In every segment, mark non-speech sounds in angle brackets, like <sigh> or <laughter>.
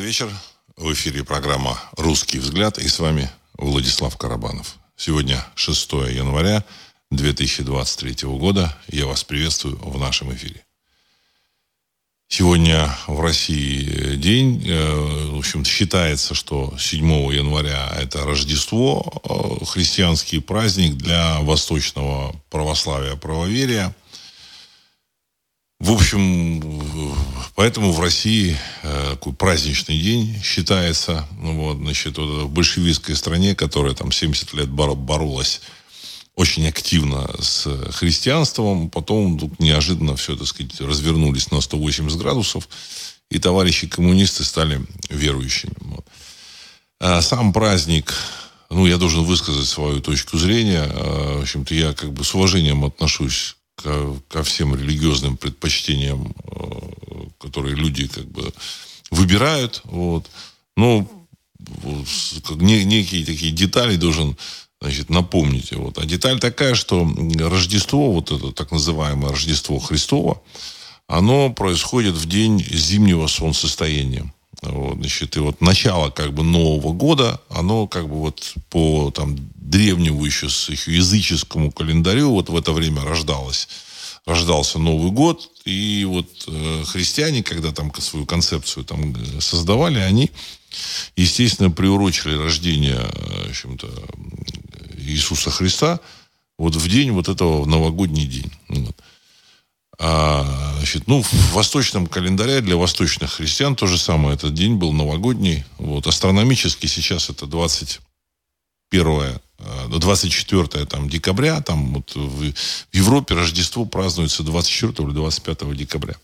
Добрый вечер. В эфире программа «Русский взгляд» и с вами Владислав Карабанов. Сегодня 6 января 2023 года. Я вас приветствую в нашем эфире. Сегодня в России день, э, в общем считается, что 7 января это Рождество, э, христианский праздник для восточного православия, правоверия. В общем, поэтому в России э, такой праздничный день считается, ну, вот, значит, вот, в большевистской стране, которая там 70 лет боролась очень активно с христианством, потом тут неожиданно все, так сказать, развернулись на 180 градусов, и товарищи коммунисты стали верующими. Вот. А сам праздник, ну, я должен высказать свою точку зрения. А, в общем-то, я как бы с уважением отношусь ко, ко всем религиозным предпочтениям, э, которые люди как бы выбирают. Вот. Но вот, не, некие такие детали должен значит, напомнить. Вот. А деталь такая, что Рождество, вот это так называемое Рождество Христово, оно происходит в день зимнего солнцестояния. Вот, значит, и вот начало как бы Нового года, оно как бы вот по там древнему еще, еще языческому календарю вот в это время рождалось рождался Новый год, и вот э, христиане, когда там свою концепцию там э, создавали, они, естественно, приурочили рождение, э, в общем-то, Иисуса Христа вот в день вот этого новогодний день. Вот. А, значит, ну, в восточном календаре для восточных христиан то же самое. Этот день был новогодний. Вот. Астрономически сейчас это 21 24 э, там, декабря, там вот в, в Европе Рождество празднуется 24 или 25 декабря.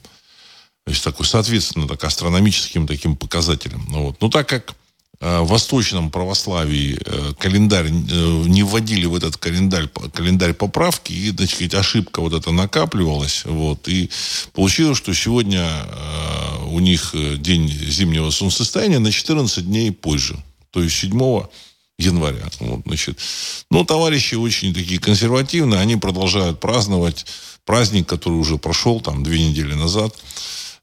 То есть такой, соответственно, так, астрономическим таким показателем. Ну, вот. Но так как в восточном православии э, календарь, э, не вводили в этот календарь, календарь поправки, и, значит, ошибка вот эта накапливалась, вот, и получилось, что сегодня у них день зимнего солнцестояния на 14 дней позже, то есть 7 января. Вот, значит. Но товарищи очень такие консервативные, они продолжают праздновать праздник, который уже прошел там две недели назад,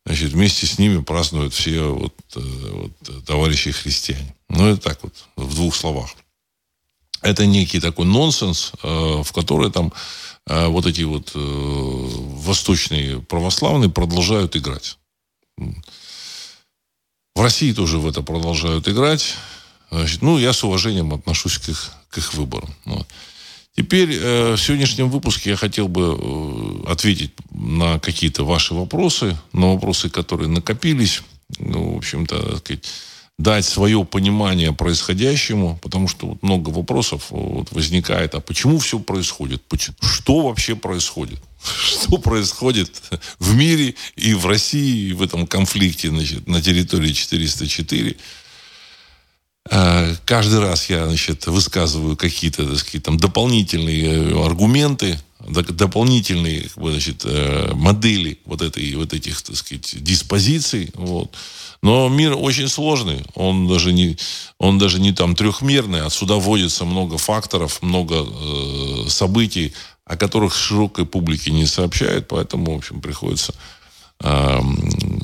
Значит, вместе с ними празднуют все вот, э, вот, товарищи христиане. Ну, это так вот, в двух словах. Это некий такой нонсенс, э, в который там э, вот эти вот восточные православные продолжают играть. В России тоже в это продолжают играть. Значит, ну, я с уважением отношусь к их, к их выборам. Вот. Теперь э, в сегодняшнем выпуске я хотел бы э, ответить на какие-то ваши вопросы, на вопросы, которые накопились. Ну, в общем-то, сказать, дать свое понимание происходящему, потому что вот много вопросов вот возникает, а почему все происходит, почему, что вообще происходит, <laughs> что происходит в мире и в России, и в этом конфликте значит, на территории 404. Э, каждый раз я, значит, высказываю какие-то, так сказать, там дополнительные э, аргументы, дополнительные, значит, э, модели вот этой, вот этих, так сказать, диспозиций, вот. Но мир очень сложный, он даже не, он даже не там трехмерный, отсюда вводится много факторов, много э, событий, о которых широкой публике не сообщают, поэтому, в общем, приходится э,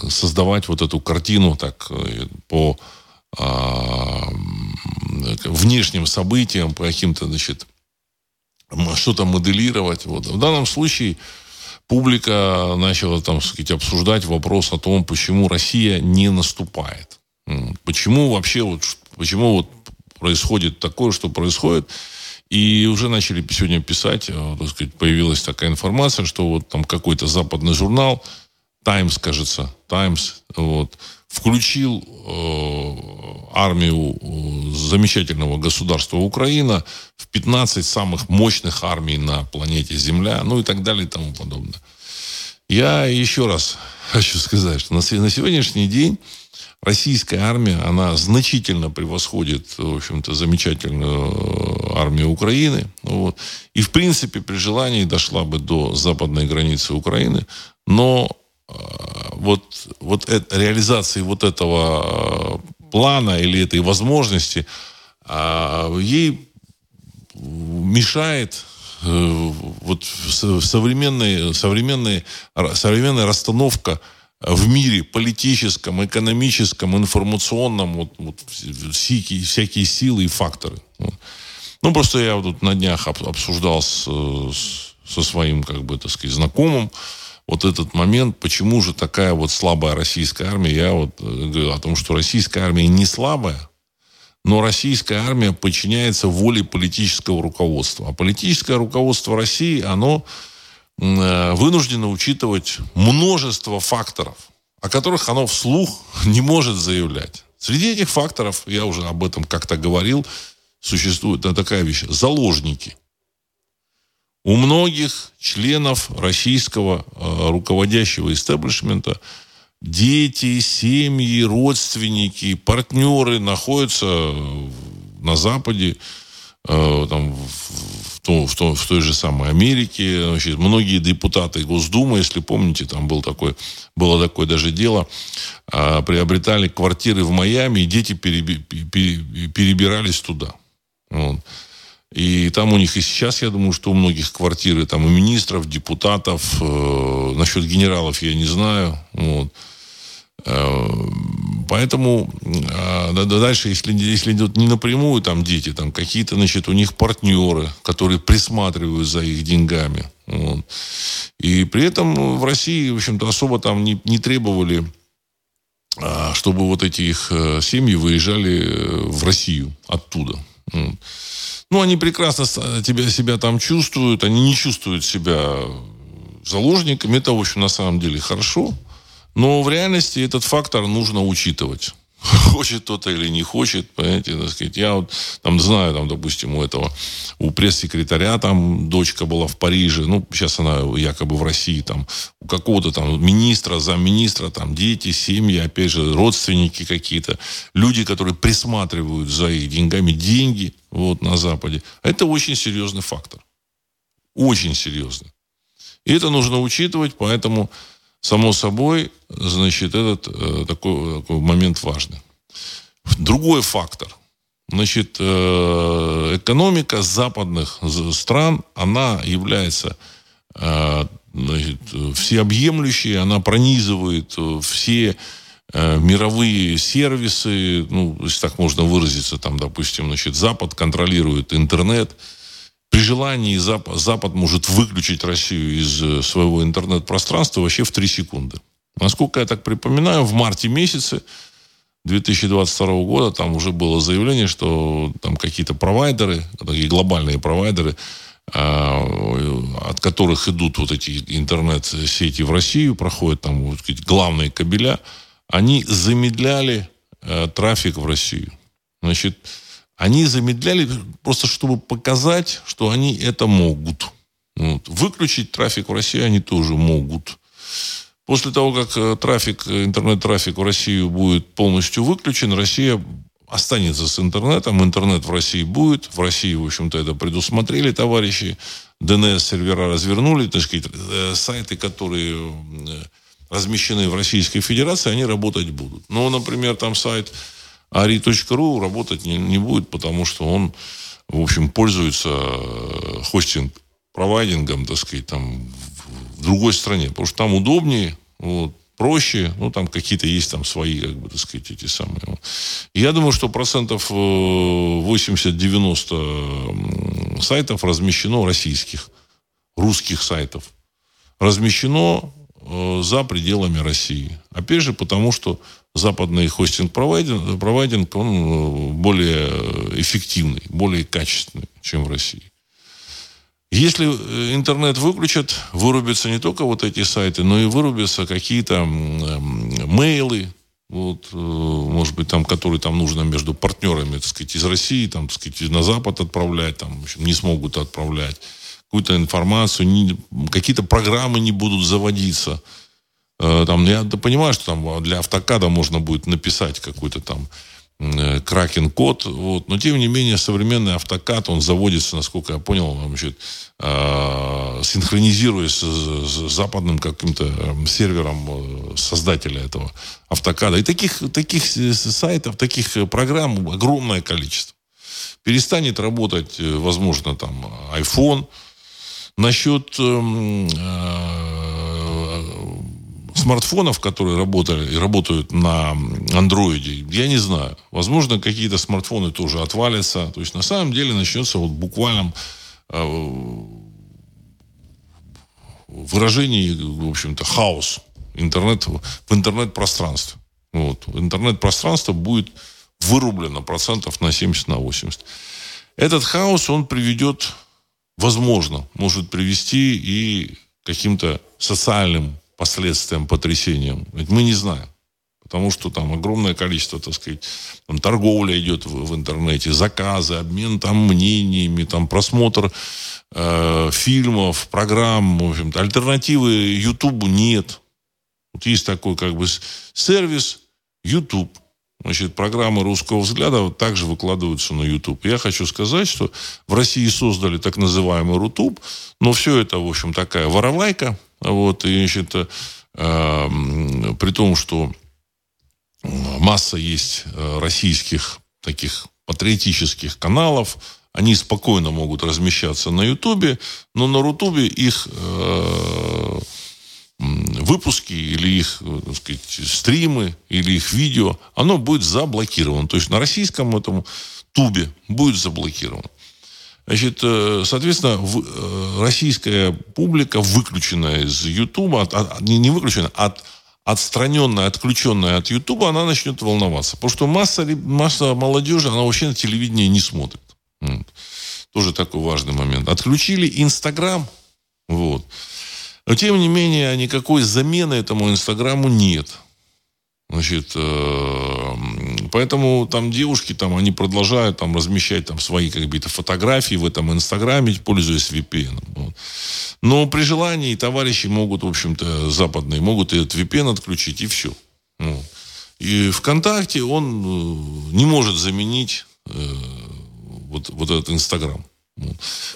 создавать вот эту картину так по а, внешним событиям, по каким-то, значит, что-то моделировать. Вот. В данном случае публика начала, там, сказать, обсуждать вопрос о том, почему Россия не наступает. Почему вообще вот, почему вот происходит такое, что происходит. И уже начали сегодня писать, э, так сказать, появилась такая информация, что вот там какой-то западный журнал, Times, кажется, Times, вот, включил э, армию э, замечательного государства Украина в 15 самых мощных армий на планете Земля, ну и так далее и тому подобное. Я еще раз <laughs> хочу сказать, что на, на сегодняшний день российская армия, она значительно превосходит, в общем-то, замечательную э, армию Украины. Вот. И, в принципе, при желании дошла бы до западной границы Украины. Но вот, вот это, реализации вот этого э, плана или этой возможности а, ей мешает э, вот современная, современная, современная расстановка в мире политическом, экономическом, информационном, вот, вот всякие, всякие силы и факторы. Ну, просто я тут на днях обсуждал с, с, со своим, как бы, так сказать, знакомым, вот этот момент, почему же такая вот слабая российская армия. Я вот э, говорю о том, что российская армия не слабая, но российская армия подчиняется воле политического руководства. А политическое руководство России, оно э, вынуждено учитывать множество факторов, о которых оно вслух <laughs> не может заявлять. Среди этих факторов, я уже об этом как-то говорил, существует такая вещь – заложники. У многих членов российского э, руководящего истеблишмента дети, семьи, родственники, партнеры находятся на Западе, э, там, в, том, в, том, в той же самой Америке. Значит, многие депутаты Госдумы, если помните, там был такой, было такое даже дело, э, приобретали квартиры в Майами, и дети переби, перебирались туда. Вот. И там у них и сейчас, я думаю, что у многих квартиры, там у министров, депутатов, э, насчет генералов я не знаю. Вот. Э, поэтому э, дальше, если, если идет не напрямую там дети, там какие-то, значит, у них партнеры, которые присматривают за их деньгами. Вот. И при этом в России, в общем-то, особо там не, не требовали э, чтобы вот эти их э, семьи выезжали в Россию оттуда. Ну, они прекрасно тебя, себя там чувствуют, они не чувствуют себя заложниками. Это, в общем, на самом деле хорошо. Но в реальности этот фактор нужно учитывать. <laughs> Хочет кто-то или не хочет, понимаете, так сказать. Я вот там знаю, там, допустим, у этого, у пресс-секретаря там дочка была в Париже, ну, сейчас она якобы в России, там, у какого-то там министра, замминистра, там, дети, семьи, опять же, родственники какие-то, люди, которые присматривают за их деньгами, деньги, вот, на Западе. Это очень серьезный фактор. Очень серьезный. И это нужно учитывать, поэтому Само собой, значит, этот э, такой, такой момент важный. Другой фактор. Значит, э, экономика западных стран, она является э, значит, всеобъемлющей, она пронизывает все э, мировые сервисы, ну, если так можно выразиться, там, допустим, значит, Запад контролирует интернет, при желании Запад, Запад может выключить Россию из э, своего интернет-пространства вообще в 3 секунды. Насколько я так припоминаю, в марте месяце 2022 года там уже было заявление, что там какие-то провайдеры, такие глобальные провайдеры, а, от которых идут вот эти интернет-сети в Россию, проходят там вот, главные кабеля, они замедляли э, трафик в Россию. Значит, они замедляли просто, чтобы показать, что они это могут. Вот. Выключить трафик в России они тоже могут. После того, как э, трафик, интернет-трафик в Россию будет полностью выключен, Россия останется с интернетом, интернет в России будет. В России, в общем-то, это предусмотрели товарищи. DNS-сервера развернули, так сказать, э, сайты, которые э, размещены в Российской Федерации, они работать будут. Ну, например, там сайт Ari.ru работать не, не будет, потому что он, в общем, пользуется э, хостинг провайдингом, так сказать, там в другой стране, потому что там удобнее, вот, проще, ну, там какие-то есть там свои, как бы, так сказать, эти самые. Я думаю, что процентов 80-90 э, сайтов размещено российских, русских сайтов. Размещено э, за пределами России. Опять же, потому что западный хостинг-провайдинг, провайдинг, он более эффективный, более качественный, чем в России. Если э, интернет выключат, вырубятся не только вот эти сайты, но и вырубятся какие-то эм, мейлы, вот, э, может быть, там, которые там нужно между партнерами, так сказать, из России, там, так сказать, на Запад отправлять, там, в общем, не смогут отправлять какую-то информацию, какие-то программы не будут заводиться. Э, там, я понимаю, что там для автокада можно будет написать какой-то там э, кракен-код, вот. но тем не менее современный автокад, он заводится, насколько я понял, значит, э, синхронизируясь с, западным каким-то эм, сервером создателя этого автокада. И таких, таких сайтов, таких программ огромное количество. Перестанет работать, возможно, там iPhone. Насчет эм, смартфонов, которые работали и работают на андроиде, я не знаю. Возможно, какие-то смартфоны тоже отвалятся. То есть, на самом деле, начнется вот буквально э, выражение, в общем-то, хаос интернет, в интернет-пространстве. Вот. Интернет-пространство будет вырублено процентов на 70, на 80. Этот хаос, он приведет, возможно, может привести и каким-то социальным последствиям, потрясениям. Ведь мы не знаем. Потому что там огромное количество, так сказать, там торговля идет в, в интернете, заказы, обмен там мнениями, там просмотр э, фильмов, программ, в общем-то. Альтернативы Ютубу нет. Вот есть такой как бы сервис YouTube. Значит, программы русского взгляда также выкладываются на YouTube. Я хочу сказать, что в России создали так называемый Рутуб, но все это, в общем, такая воровайка. Вот, и, значит, э, при том, что масса есть э, российских таких патриотических каналов, они спокойно могут размещаться на Ютубе, но на Рутубе их э, выпуски или их, э, так сказать, стримы или их видео, оно будет заблокировано. То есть на российском этом тубе будет заблокировано. Значит, э, соответственно, э, российская публика, выключенная из Ютуба, не выключенная, а отстраненная, отключенная от Ютуба, она начнет волноваться. Потому что масса, масса молодежи, она вообще на телевидение не смотрит. Тоже такой важный момент. Отключили Инстаграм. Вот. Но, тем не менее, никакой замены этому Инстаграму нет. Значит, э, поэтому там девушки, там, они продолжают там размещать там свои какие-то фотографии в этом Инстаграме, пользуясь VPN. Вот. Но при желании товарищи могут, в общем-то, западные, могут этот VPN отключить, и все. Вот. И ВКонтакте он э, не может заменить э, вот, вот этот Инстаграм.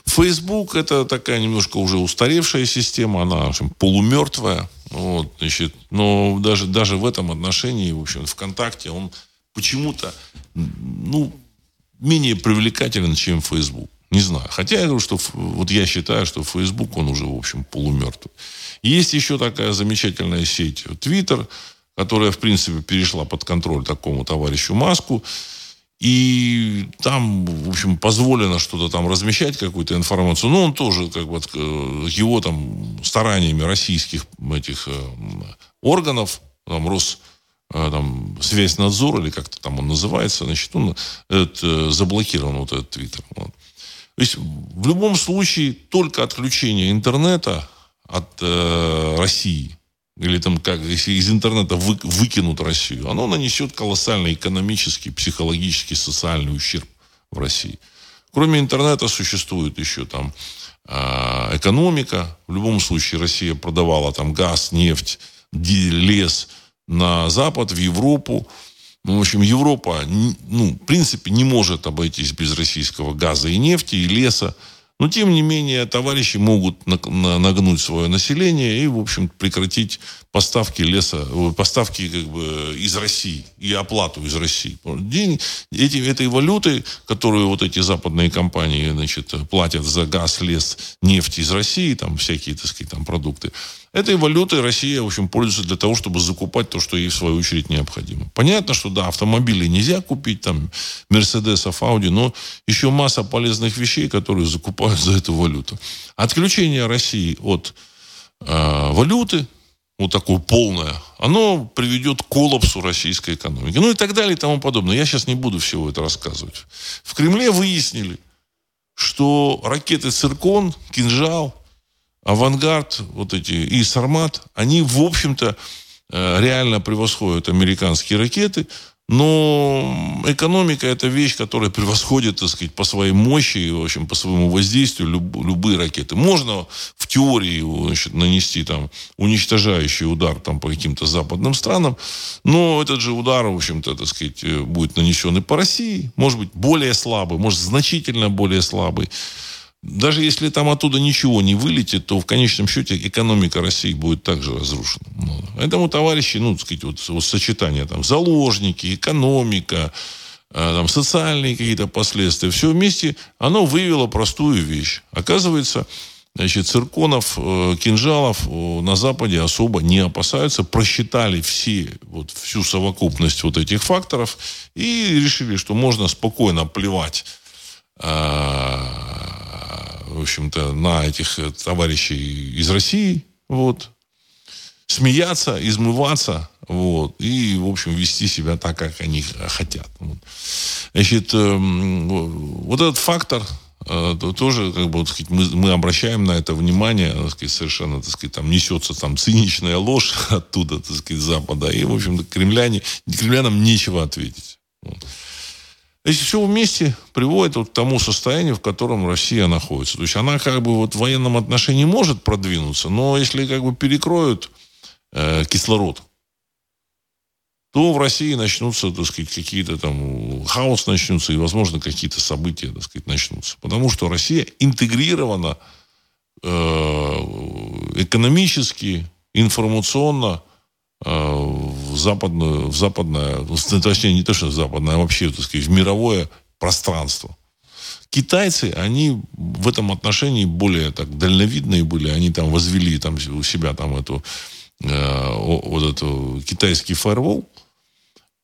Facebook это такая немножко уже устаревшая система, она в общем, полумертвая. Вот, значит, но даже, даже в этом отношении, в общем, ВКонтакте он почему-то ну, менее привлекателен, чем Facebook. Не знаю. Хотя я говорю, что вот я считаю, что Facebook, он уже, в общем, полумертвый. Есть еще такая замечательная сеть Twitter, которая, в принципе, перешла под контроль такому товарищу Маску. И там, в общем, позволено что-то там размещать, какую-то информацию. Но он тоже, как бы, э, его там стараниями российских этих э, органов, там, Рос, э, там, связь-надзор, или как-то там он называется, значит, он это, заблокирован, вот этот твиттер. Вот. То есть, в любом случае, только отключение интернета от э, России – или там как, из интернета вы, выкинут Россию, оно нанесет колоссальный экономический, психологический, социальный ущерб в России. Кроме интернета существует еще там э, экономика. В любом случае Россия продавала там газ, нефть, лес на Запад, в Европу. Ну, в общем, Европа, ну, в принципе, не может обойтись без российского газа и нефти, и леса. Но, тем не менее, товарищи могут нагнуть свое население и, в общем, прекратить поставки леса, поставки как бы из России и оплату из России. День эти, этой валюты, которую вот эти западные компании, значит, платят за газ, лес, нефть из России, там всякие, так сказать, там продукты, Этой валютой Россия, в общем, пользуется для того, чтобы закупать то, что ей в свою очередь необходимо. Понятно, что да, автомобили нельзя купить, там, Мерседесов, Ауди, но еще масса полезных вещей, которые закупают за эту валюту. Отключение России от э, валюты, вот такое полное, оно приведет к коллапсу российской экономики. Ну и так далее и тому подобное. Я сейчас не буду всего это рассказывать. В Кремле выяснили, что ракеты «Циркон», «Кинжал», авангард, вот эти и Сармат, они, в общем-то, э, реально превосходят американские ракеты, но экономика – это вещь, которая превосходит, так сказать, по своей мощи и, в общем, по своему воздействию люб, любые ракеты. Можно в теории значит, нанести там уничтожающий удар там, по каким-то западным странам, но этот же удар, в общем-то, так сказать, э, будет нанесен и по России, может быть, более слабый, может, значительно более слабый. Даже если там оттуда ничего не вылетит, то в конечном счете экономика России будет также разрушена. Ну, поэтому, товарищи, ну, так сказать, вот, вот сочетание там заложники, экономика, э, там, социальные какие-то последствия, все вместе, оно вывело простую вещь. Оказывается, Значит, цирконов, э, кинжалов э, на Западе особо не опасаются. Просчитали все, вот, всю совокупность вот этих факторов и решили, что можно спокойно плевать в общем-то, на этих товарищей из России, вот, смеяться, измываться, вот, и, в общем, вести себя так, как они хотят. Вот. Значит, эм, вот этот фактор э, тоже, как бы, сказать, мы, мы обращаем на это внимание, так сказать, совершенно, так сказать, там несется там циничная ложь <laughs> оттуда, так сказать, Запада, и, в общем-то, кремляне, кремлянам нечего ответить. Вот. Если все вместе приводит вот к тому состоянию, в котором Россия находится. То есть она как бы вот в военном отношении может продвинуться, но если как бы перекроют э, кислород, то в России начнутся, так сказать, какие-то там хаос начнутся, и, возможно, какие-то события, так сказать, начнутся. Потому что Россия интегрирована э, экономически, информационно э, в западную, в западное, <laughs> точнее, не то, что в западное, а вообще, так сказать, в мировое пространство. Китайцы, они в этом отношении более так дальновидные были, они там возвели там у себя там эту э, вот эту китайский фаервол,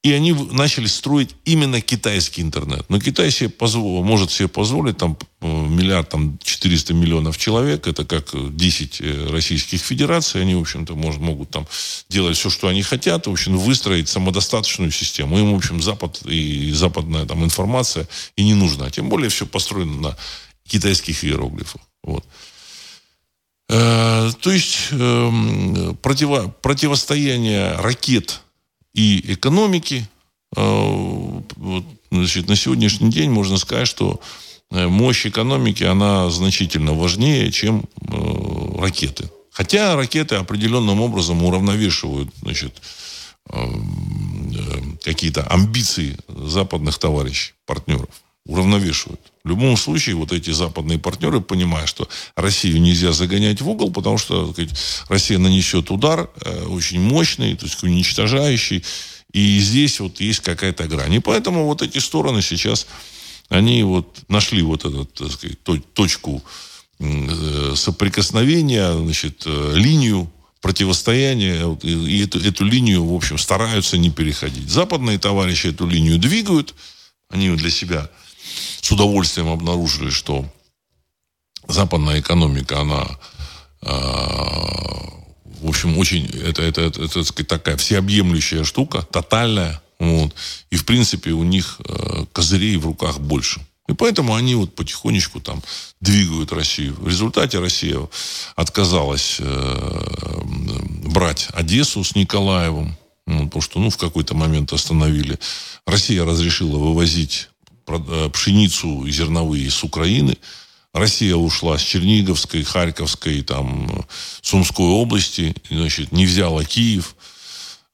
и они начали строить именно китайский интернет. Но Китай себе позвол, может себе позволить там э, миллиард, там 400 миллионов человек. Это как 10 э, российских федераций. Они, в общем-то, может, могут там делать все, что они хотят. В общем, выстроить самодостаточную систему. Им, в общем, Запад и западная там информация и не нужна. Тем более все построено на китайских иероглифах. Вот. Э, то есть э, противо, противостояние ракет и экономики. Э, значит, на сегодняшний день можно сказать, что э, мощь экономики, она значительно важнее, чем э, ракеты. Хотя ракеты определенным образом уравновешивают значит, какие-то амбиции западных товарищей, партнеров. Уравновешивают. В любом случае, вот эти западные партнеры понимают, что Россию нельзя загонять в угол, потому что сказать, Россия нанесет удар э, очень мощный, то есть уничтожающий. И здесь вот есть какая-то грань. И поэтому вот эти стороны сейчас, они вот нашли вот эту, так сказать, точку э, соприкосновения, значит, э, линию противостояния, и эту, эту линию, в общем, стараются не переходить. Западные товарищи эту линию двигают, они для себя с удовольствием обнаружили, что западная экономика, она, э, в общем, очень, это, это, это, это, сказать, такая всеобъемлющая штука, тотальная, вот, и, в принципе, у них э, козырей в руках больше. И поэтому они вот потихонечку там двигают Россию. В результате Россия отказалась э, брать Одессу с Николаевым, ну, потому что ну, в какой-то момент остановили. Россия разрешила вывозить пшеницу и зерновые с Украины. Россия ушла с Черниговской, Харьковской, там, Сумской области, значит, не взяла Киев,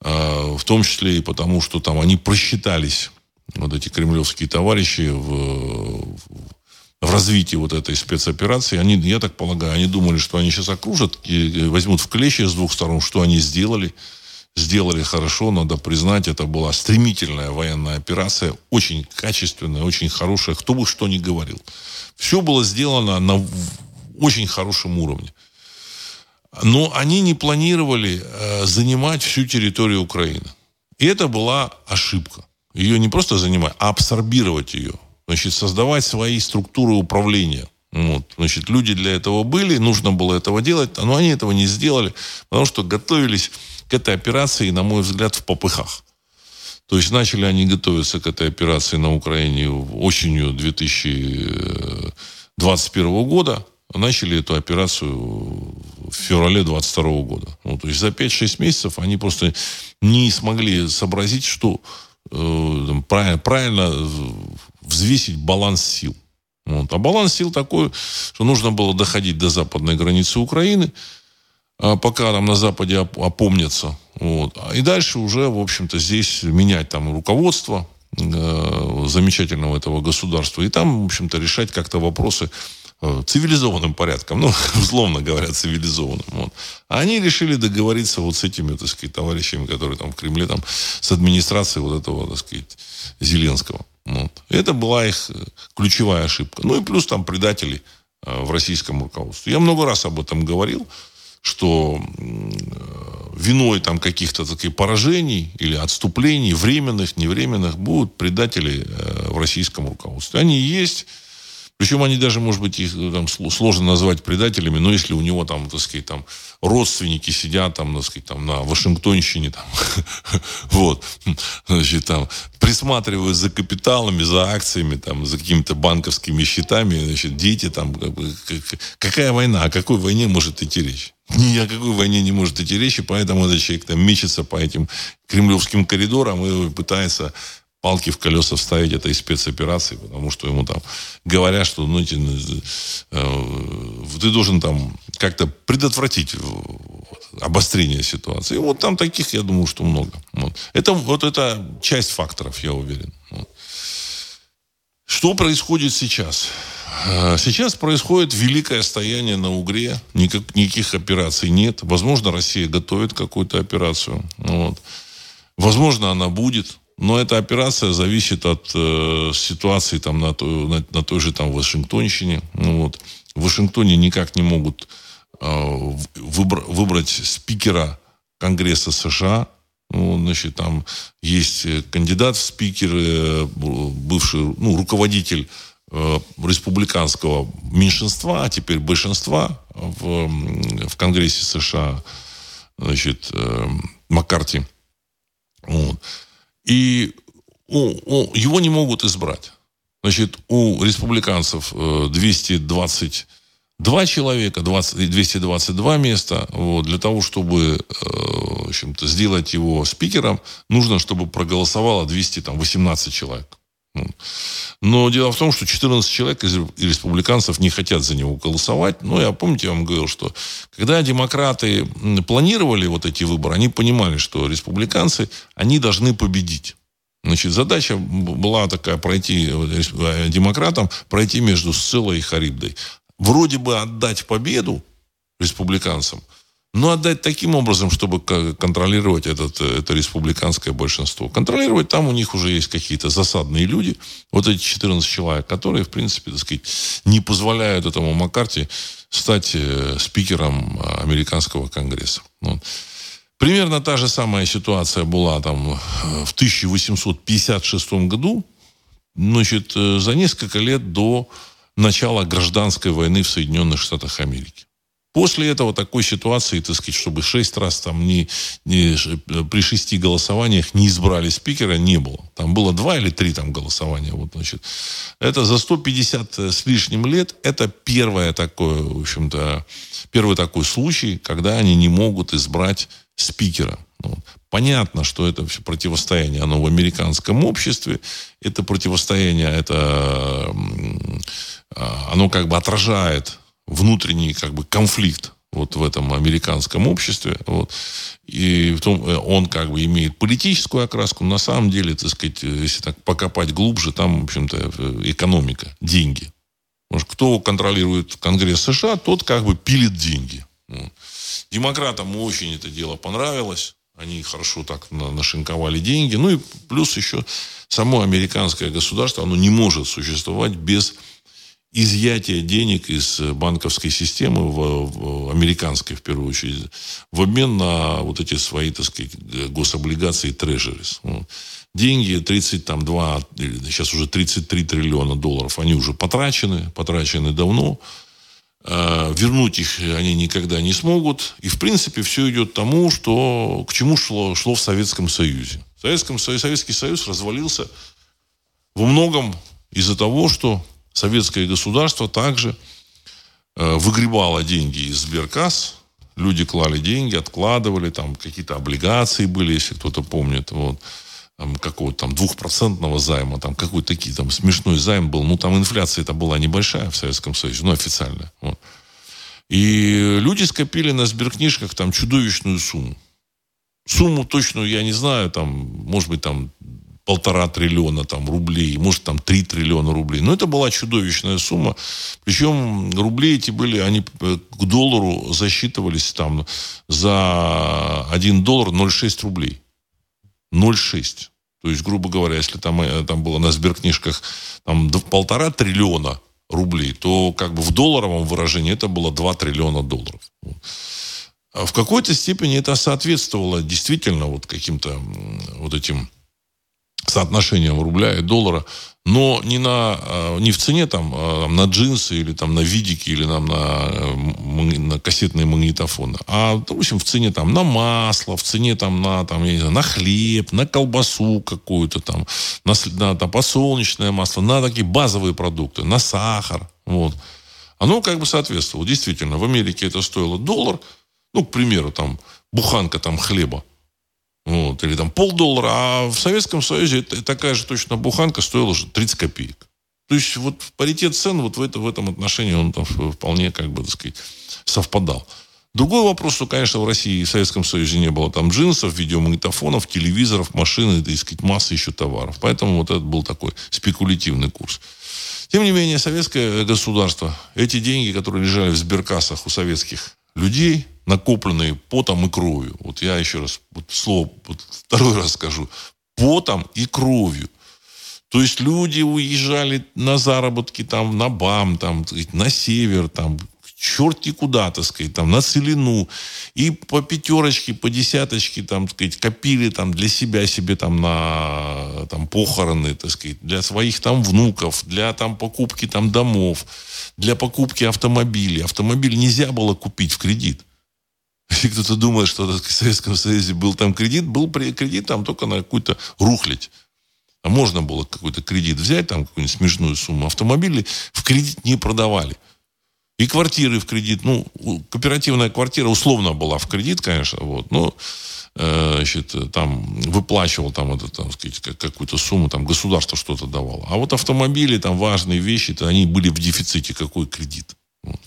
э, в том числе и потому, что там они просчитались, вот эти кремлевские товарищи, в, в развитии вот этой спецоперации. Они, я так полагаю, они думали, что они сейчас окружат возьмут в клещи с двух сторон, что они сделали – сделали хорошо, надо признать, это была стремительная военная операция, очень качественная, очень хорошая, кто бы что ни говорил. Все было сделано на очень хорошем уровне. Но они не планировали э, занимать всю территорию Украины. И это была ошибка. Ее не просто занимать, а абсорбировать ее. Значит, создавать свои структуры управления. Вот. Значит, люди для этого были, нужно было этого делать, но они этого не сделали, потому что готовились к этой операции, на мой взгляд, в попыхах. То есть начали они готовиться к этой операции на Украине осенью 2021 года, а начали эту операцию в феврале 2022 года. Ну, то есть за 5-6 месяцев они просто не смогли сообразить, что э, правильно, правильно взвесить баланс сил. Вот. А баланс сил такой, что нужно было доходить до западной границы Украины – пока там на Западе опомнятся. Вот. И дальше уже, в общем-то, здесь менять там руководство э, замечательного этого государства. И там, в общем-то, решать как-то вопросы э, цивилизованным порядком, <laughs> ну, условно говоря, цивилизованным. Вот. А они решили договориться вот с этими, так сказать, товарищами, которые там в Кремле, там, с администрацией вот этого, так сказать, Зеленского. Вот. Это была их э, ключевая ошибка. Ну и плюс там предатели в российском руководстве. Я много раз об этом говорил, что виной там каких-то таких поражений или отступлений, временных, невременных, будут предатели в российском руководстве. Они есть, причем они даже, может быть, их э, там, сложно назвать предателями, но если у него там, так сказать, там родственники сидят там, так сказать, там на Вашингтонщине, там, <laughs> вот, значит, там присматривают за капиталами, за акциями, там, за какими-то банковскими счетами, значит, дети там, какая война, о какой войне может идти речь? <laughs> Ни о какой войне не может идти речь, и поэтому этот человек там мечется по этим кремлевским коридорам и пытается палки в колеса вставить этой спецоперации, потому что ему там говорят, что ну, эти, э, ты должен там как-то предотвратить обострение ситуации. И вот там таких, я думаю, что много. Вот. Это, вот это часть факторов, я уверен. Вот. Что происходит сейчас? Э, сейчас происходит великое стояние на Угре. Никак, никаких операций нет. Возможно, Россия готовит какую-то операцию. Вот. Возможно, она будет. Но эта операция зависит от э, ситуации там, на, той, на, на той же там, Вашингтонщине. Ну, вот. В Вашингтоне никак не могут э, выбр, выбрать спикера Конгресса США. Ну, значит, там есть кандидат в спикеры, э, бывший ну, руководитель республиканского меньшинства, а теперь большинства в, в Конгрессе США, значит, э, Маккарти. Вот. И о, о, его не могут избрать. Значит, у республиканцев 222 э, человека, 20, 222 места. Вот, для того, чтобы э, в общем-то, сделать его спикером, нужно, чтобы проголосовало 218 человек. Но дело в том, что 14 человек из республиканцев не хотят за него голосовать. Ну, я помните, я вам говорил, что когда демократы планировали вот эти выборы, они понимали, что республиканцы, они должны победить. Значит, задача была такая пройти э, демократам, пройти между Сцилой и Харибдой. Вроде бы отдать победу республиканцам – но отдать таким образом, чтобы контролировать этот, это республиканское большинство. Контролировать там у них уже есть какие-то засадные люди, вот эти 14 человек, которые, в принципе, так сказать, не позволяют этому Маккарти стать э, спикером э, американского конгресса. Вот. Примерно та же самая ситуация была там э, в 1856 году, значит, за несколько лет до начала гражданской войны в Соединенных Штатах Америки. После этого такой ситуации, так сказать, чтобы шесть раз там не, не, при шести голосованиях не избрали спикера, не было. Там было два или три там голосования. Вот, значит. Это за 150 с лишним лет, это первое такое, в общем-то, первый такой случай, когда они не могут избрать спикера. Вот. Понятно, что это все противостояние, оно в американском обществе, это противостояние, это а, оно как бы отражает внутренний как бы конфликт вот в этом американском обществе. Вот. И в том, э, он как бы имеет политическую окраску. На самом деле, так сказать, э, если так покопать глубже, там, в общем-то, э, экономика, деньги. Потому что кто контролирует Конгресс США, тот как бы пилит деньги. Вот. Демократам очень это дело понравилось. Они хорошо так нашинковали деньги. Ну и плюс еще само американское государство, оно не может существовать без изъятие денег из банковской системы, в, в американской в первую очередь, в обмен на вот эти свои, так сказать, гособлигации трежерис. Деньги 32, сейчас уже 33 триллиона долларов, они уже потрачены, потрачены давно. А, вернуть их они никогда не смогут. И, в принципе, все идет тому, что, к чему шло, шло в Советском Союзе. В Советском, Советский Союз развалился во многом из-за того, что советское государство также э, выгребало деньги из сберкасс, люди клали деньги, откладывали, там какие-то облигации были, если кто-то помнит, вот, какого-то там двухпроцентного займа, там какой-то такие, там смешной займ был, ну там инфляция это была небольшая в Советском Союзе, ну официально, вот. И люди скопили на сберкнижках там чудовищную сумму. Сумму точную я не знаю, там, может быть, там полтора триллиона там, рублей, может, там три триллиона рублей. Но это была чудовищная сумма. Причем рубли эти были, они э, к доллару засчитывались там за один доллар 0,6 рублей. 0,6. То есть, грубо говоря, если там, э, там было на сберкнижках там, полтора триллиона рублей, то как бы в долларовом выражении это было 2 триллиона долларов. А в какой-то степени это соответствовало действительно вот каким-то вот этим соотношением рубля и доллара, но не, на, а, не в цене там, а, на джинсы или там на видики или там, на, на кассетные магнитофоны, а, допустим, в цене там на масло, в цене там на, там, я не знаю, на хлеб, на колбасу какую-то там, на, на там, подсолнечное масло, на такие базовые продукты, на сахар. Вот. Оно как бы соответствовало. Действительно, в Америке это стоило доллар, ну, к примеру, там, буханка там хлеба вот, или там полдоллара, а в Советском Союзе такая же точно буханка стоила уже 30 копеек. То есть вот паритет цен вот в, это, в этом отношении он там вполне, как бы, так сказать, совпадал. Другой вопрос, что, конечно, в России и в Советском Союзе не было там джинсов, видеомагнитофонов, телевизоров, машин, и, сказать, массы еще товаров. Поэтому вот это был такой спекулятивный курс. Тем не менее, советское государство, эти деньги, которые лежали в сберкассах у советских людей, накопленные потом и кровью. Вот я еще раз вот слово вот второй раз скажу. Потом и кровью. То есть люди уезжали на заработки там на БАМ, там, на север, там, черти куда, так сказать, там, на целину. И по пятерочке, по десяточке, там, так сказать, копили там для себя себе там на там, похороны, так сказать, для своих там внуков, для там покупки там домов, для покупки автомобилей. Автомобиль нельзя было купить в кредит. <laughs> Если кто-то думает, что в Советском Союзе был там кредит, был кредит там только на какую-то рухлядь. А можно было какой-то кредит взять, там какую-нибудь смешную сумму. Автомобили в кредит не продавали. И квартиры в кредит. Ну, кооперативная квартира условно была в кредит, конечно, вот, но э, значит, там выплачивал там, это, там сказать, какую-то сумму, там государство что-то давало. А вот автомобили, там важные вещи, то они были в дефиците, какой кредит. Вот.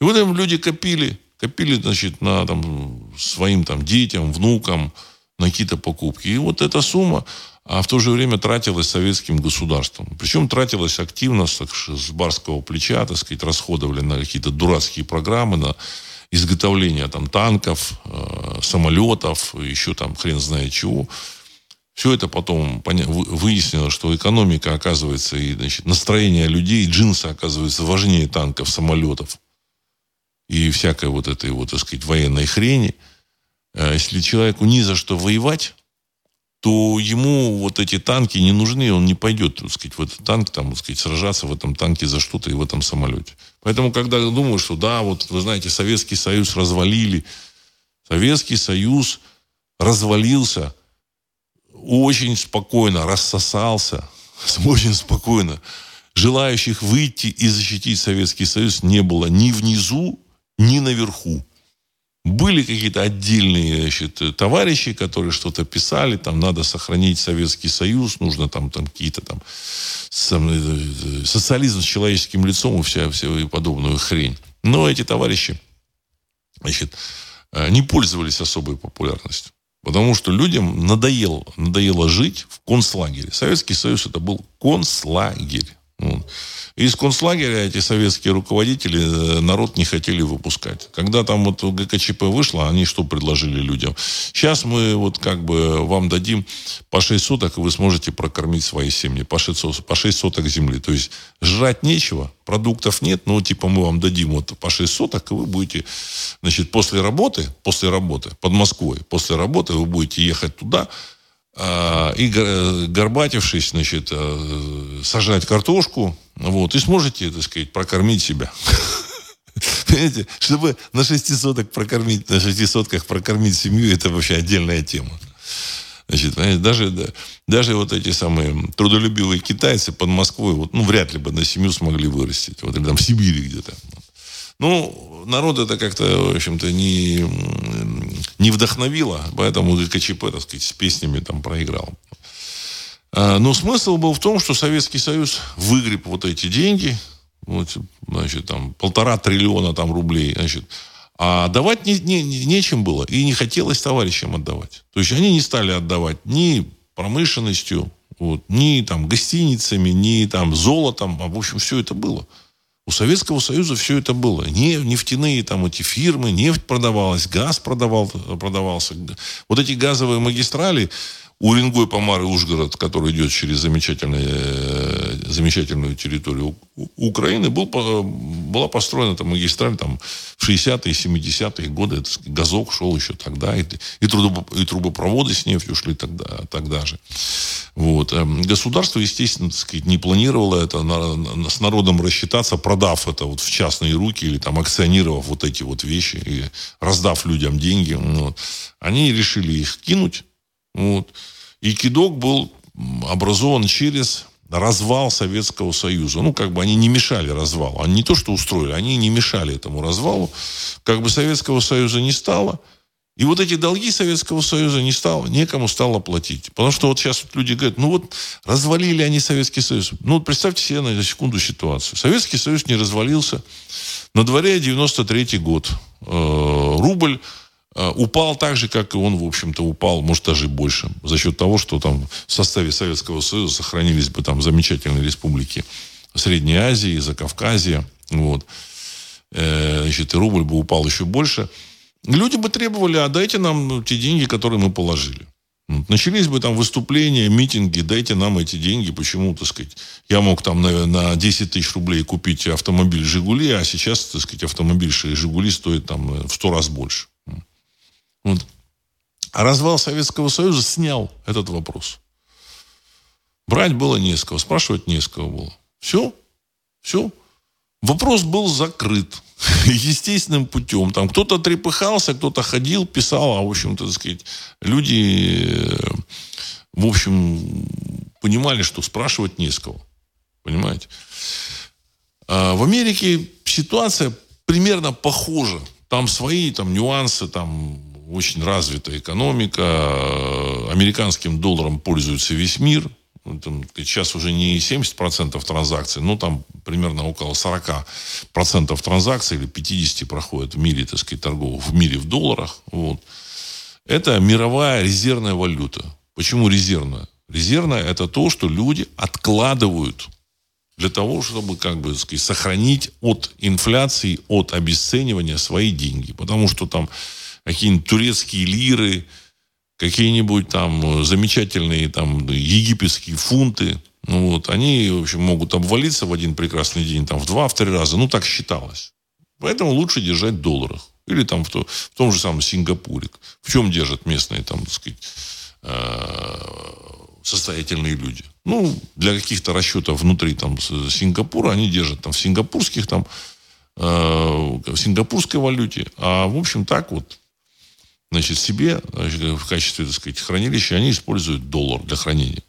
И вот им люди копили, Копили, значит, на там, своим там, детям, внукам, на какие-то покупки. И вот эта сумма, а в то же время тратилась советским государством. Причем тратилась активно с, с барского плеча, так сказать, расходовали на какие-то дурацкие программы, на изготовление там танков, э, самолетов, еще там хрен знает чего. Все это потом выяснилось, что экономика, оказывается, и значит, настроение людей, джинсы, оказывается, важнее танков, самолетов и всякой вот этой вот, так сказать, военной хрени. А если человеку ни за что воевать, то ему вот эти танки не нужны, он не пойдет, так сказать, в этот танк, там, так сказать, сражаться в этом танке за что-то и в этом самолете. Поэтому, когда думаю, что да, вот, вы знаете, Советский Союз развалили, Советский Союз развалился очень спокойно, рассосался, <laughs> очень спокойно. Желающих выйти и защитить Советский Союз не было ни внизу, ни наверху. Были какие-то отдельные значит, товарищи, которые что-то писали, там надо сохранить Советский Союз, нужно там, там какие-то там э, социализм с человеческим лицом и вся, вся и подобную хрень. Но эти товарищи значит, э, не пользовались особой популярностью. Потому что людям надоело, надоело жить в концлагере. Советский Союз это был концлагерь. Из концлагеря эти советские руководители э, народ не хотели выпускать. Когда там вот ГКЧП вышло, они что предложили людям? Сейчас мы вот как бы вам дадим по 6 соток, и вы сможете прокормить свои семьи. По 6, по 6 соток земли. То есть жрать нечего, продуктов нет, но типа мы вам дадим вот по 6 соток, и вы будете, значит, после работы, после работы под Москвой, после работы вы будете ехать туда, и горбатившись, значит, э, сажать картошку, вот, и сможете, так сказать, прокормить себя. <laughs> Понимаете, чтобы на шестисоток прокормить, на шестисотках прокормить семью, это вообще отдельная тема. Значит, даже, даже вот эти самые трудолюбивые китайцы под Москвой, вот, ну, вряд ли бы на семью смогли вырастить. Вот, или там в Сибири где-то. Ну, народ это как-то, в общем-то, не, не вдохновило, поэтому ГКЧП, так сказать, с песнями там проиграл. А, но смысл был в том, что Советский Союз выгреб вот эти деньги, вот, значит, там, полтора триллиона там, рублей, значит, а давать не, не, не, нечем было, и не хотелось товарищам отдавать. То есть они не стали отдавать ни промышленностью, вот, ни там гостиницами, ни там золотом, а в общем все это было. У Советского Союза все это было. Не, нефтяные там эти фирмы, нефть продавалась, газ продавал, продавался. Вот эти газовые магистрали Уренгой, Помар и Ужгород, который идет через замечательную, замечательную территорию Украины, был, была построена там магистраль там, в 60-е, 70-е годы. Это, газок шел еще тогда, и, и, трубо, и трубопроводы с нефтью шли тогда, тогда же. Вот. Эм, государство, естественно, так сказать, не планировало это на, на, с народом рассчитаться, продав это вот в частные руки или там акционировав вот эти вот вещи и раздав людям деньги. Вот. Они решили их кинуть вот. И кидок был образован через развал Советского Союза. Ну, как бы они не мешали развалу. Они не то, что устроили, они не мешали этому развалу. Как бы Советского Союза не стало. И вот эти долги Советского Союза не стало, некому стало платить. Потому что вот сейчас вот люди говорят, ну вот развалили они Советский Союз. Ну вот представьте себе на секунду ситуацию. Советский Союз не развалился. На дворе 93 год. Э, рубль упал так же, как и он, в общем-то, упал, может, даже больше, за счет того, что там в составе Советского Союза сохранились бы там замечательные республики Средней Азии, Закавказья, вот. Э, значит, и рубль бы упал еще больше. Люди бы требовали, а дайте нам те деньги, которые мы положили. Начались бы там выступления, митинги, дайте нам эти деньги. Почему, так сказать, я мог там на, на 10 тысяч рублей купить автомобиль «Жигули», а сейчас, так сказать, автомобиль «Жигули» стоит там в 100 раз больше. Вот. А развал Советского Союза снял этот вопрос. Брать было не с кого, спрашивать не с кого было. Все, все. Вопрос был закрыт <laughs> естественным путем. Там кто-то трепыхался, кто-то ходил, писал, а в общем-то, так сказать, люди, э, в общем, понимали, что спрашивать не с кого. Понимаете? А в Америке ситуация примерно похожа. Там свои там, нюансы, там очень развитая экономика, американским долларом пользуется весь мир. Сейчас уже не 70% транзакций, но там примерно около 40% транзакций или 50% проходят в мире, так сказать, торговых, в мире в долларах. Вот. Это мировая резервная валюта. Почему резервная? Резервная – это то, что люди откладывают для того, чтобы, как бы сказать, сохранить от инфляции, от обесценивания свои деньги. Потому что там какие-нибудь турецкие лиры, какие-нибудь там замечательные там египетские фунты. Ну, вот, они, в общем, могут обвалиться в один прекрасный день, там, в два, в три раза. Ну, так считалось. Поэтому лучше держать в долларах. Или там в, то, в том же самом Сингапуре. В чем держат местные, там, так сказать, э, состоятельные люди? Ну, для каких-то расчетов внутри там Сингапура они держат там в сингапурских там э, в сингапурской валюте. А в общем так вот значит, себе значит, в качестве, так сказать, хранилища, они используют доллар для хранения.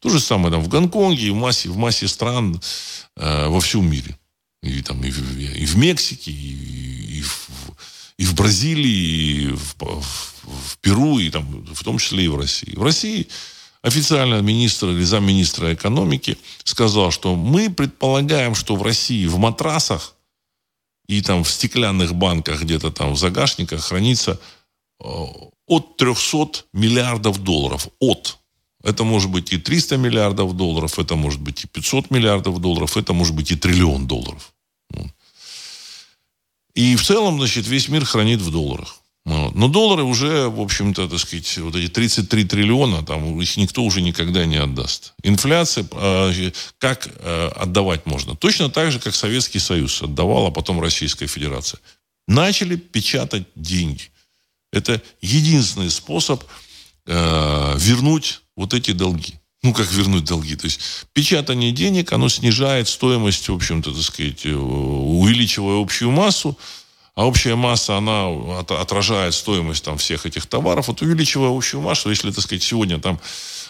То же самое там в Гонконге, и в массе, в массе стран э, во всем мире. И, там, и, в, и в Мексике, и, и, в, и в Бразилии, и в, в, в Перу, и там, в том числе и в России. В России официально министр или замминистра экономики сказал, что мы предполагаем, что в России в матрасах и там в стеклянных банках где-то там в загашниках хранится Э, от 300 миллиардов долларов. От. Это может быть и 300 миллиардов долларов, это может быть и 500 миллиардов долларов, это может быть и триллион долларов. И в целом, значит, весь мир хранит в долларах. Но доллары уже, в общем-то, так сказать, вот эти 33 триллиона, там их никто уже никогда не отдаст. Инфляция, э, как э, отдавать можно? Точно так же, как Советский Союз отдавал, а потом Российская Федерация. Начали печатать деньги. Это единственный способ э, вернуть вот эти долги. Ну, как вернуть долги? То есть печатание денег, оно снижает стоимость, в общем-то, так сказать, э, увеличивая общую массу, а общая масса, она отражает стоимость там, всех этих товаров. Вот увеличивая общую массу, если, так сказать, сегодня там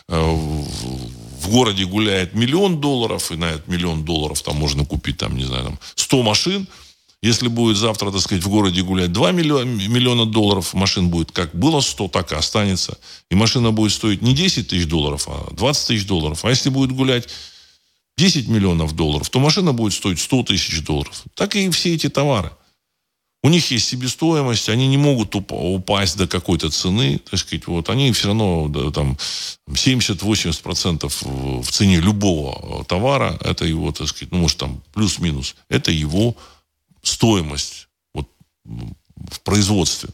э, в городе гуляет миллион долларов, и на этот миллион долларов там можно купить, там, не знаю, там, 100 машин – если будет завтра, так сказать, в городе гулять 2 миллиона, долларов, машин будет как было 100, так и останется. И машина будет стоить не 10 тысяч долларов, а 20 тысяч долларов. А если будет гулять 10 миллионов долларов, то машина будет стоить 100 тысяч долларов. Так и все эти товары. У них есть себестоимость, они не могут упасть до какой-то цены, так сказать, вот, они все равно да, там 70-80% в цене любого товара, это его, так сказать, ну, может, там плюс-минус, это его стоимость вот, в производстве.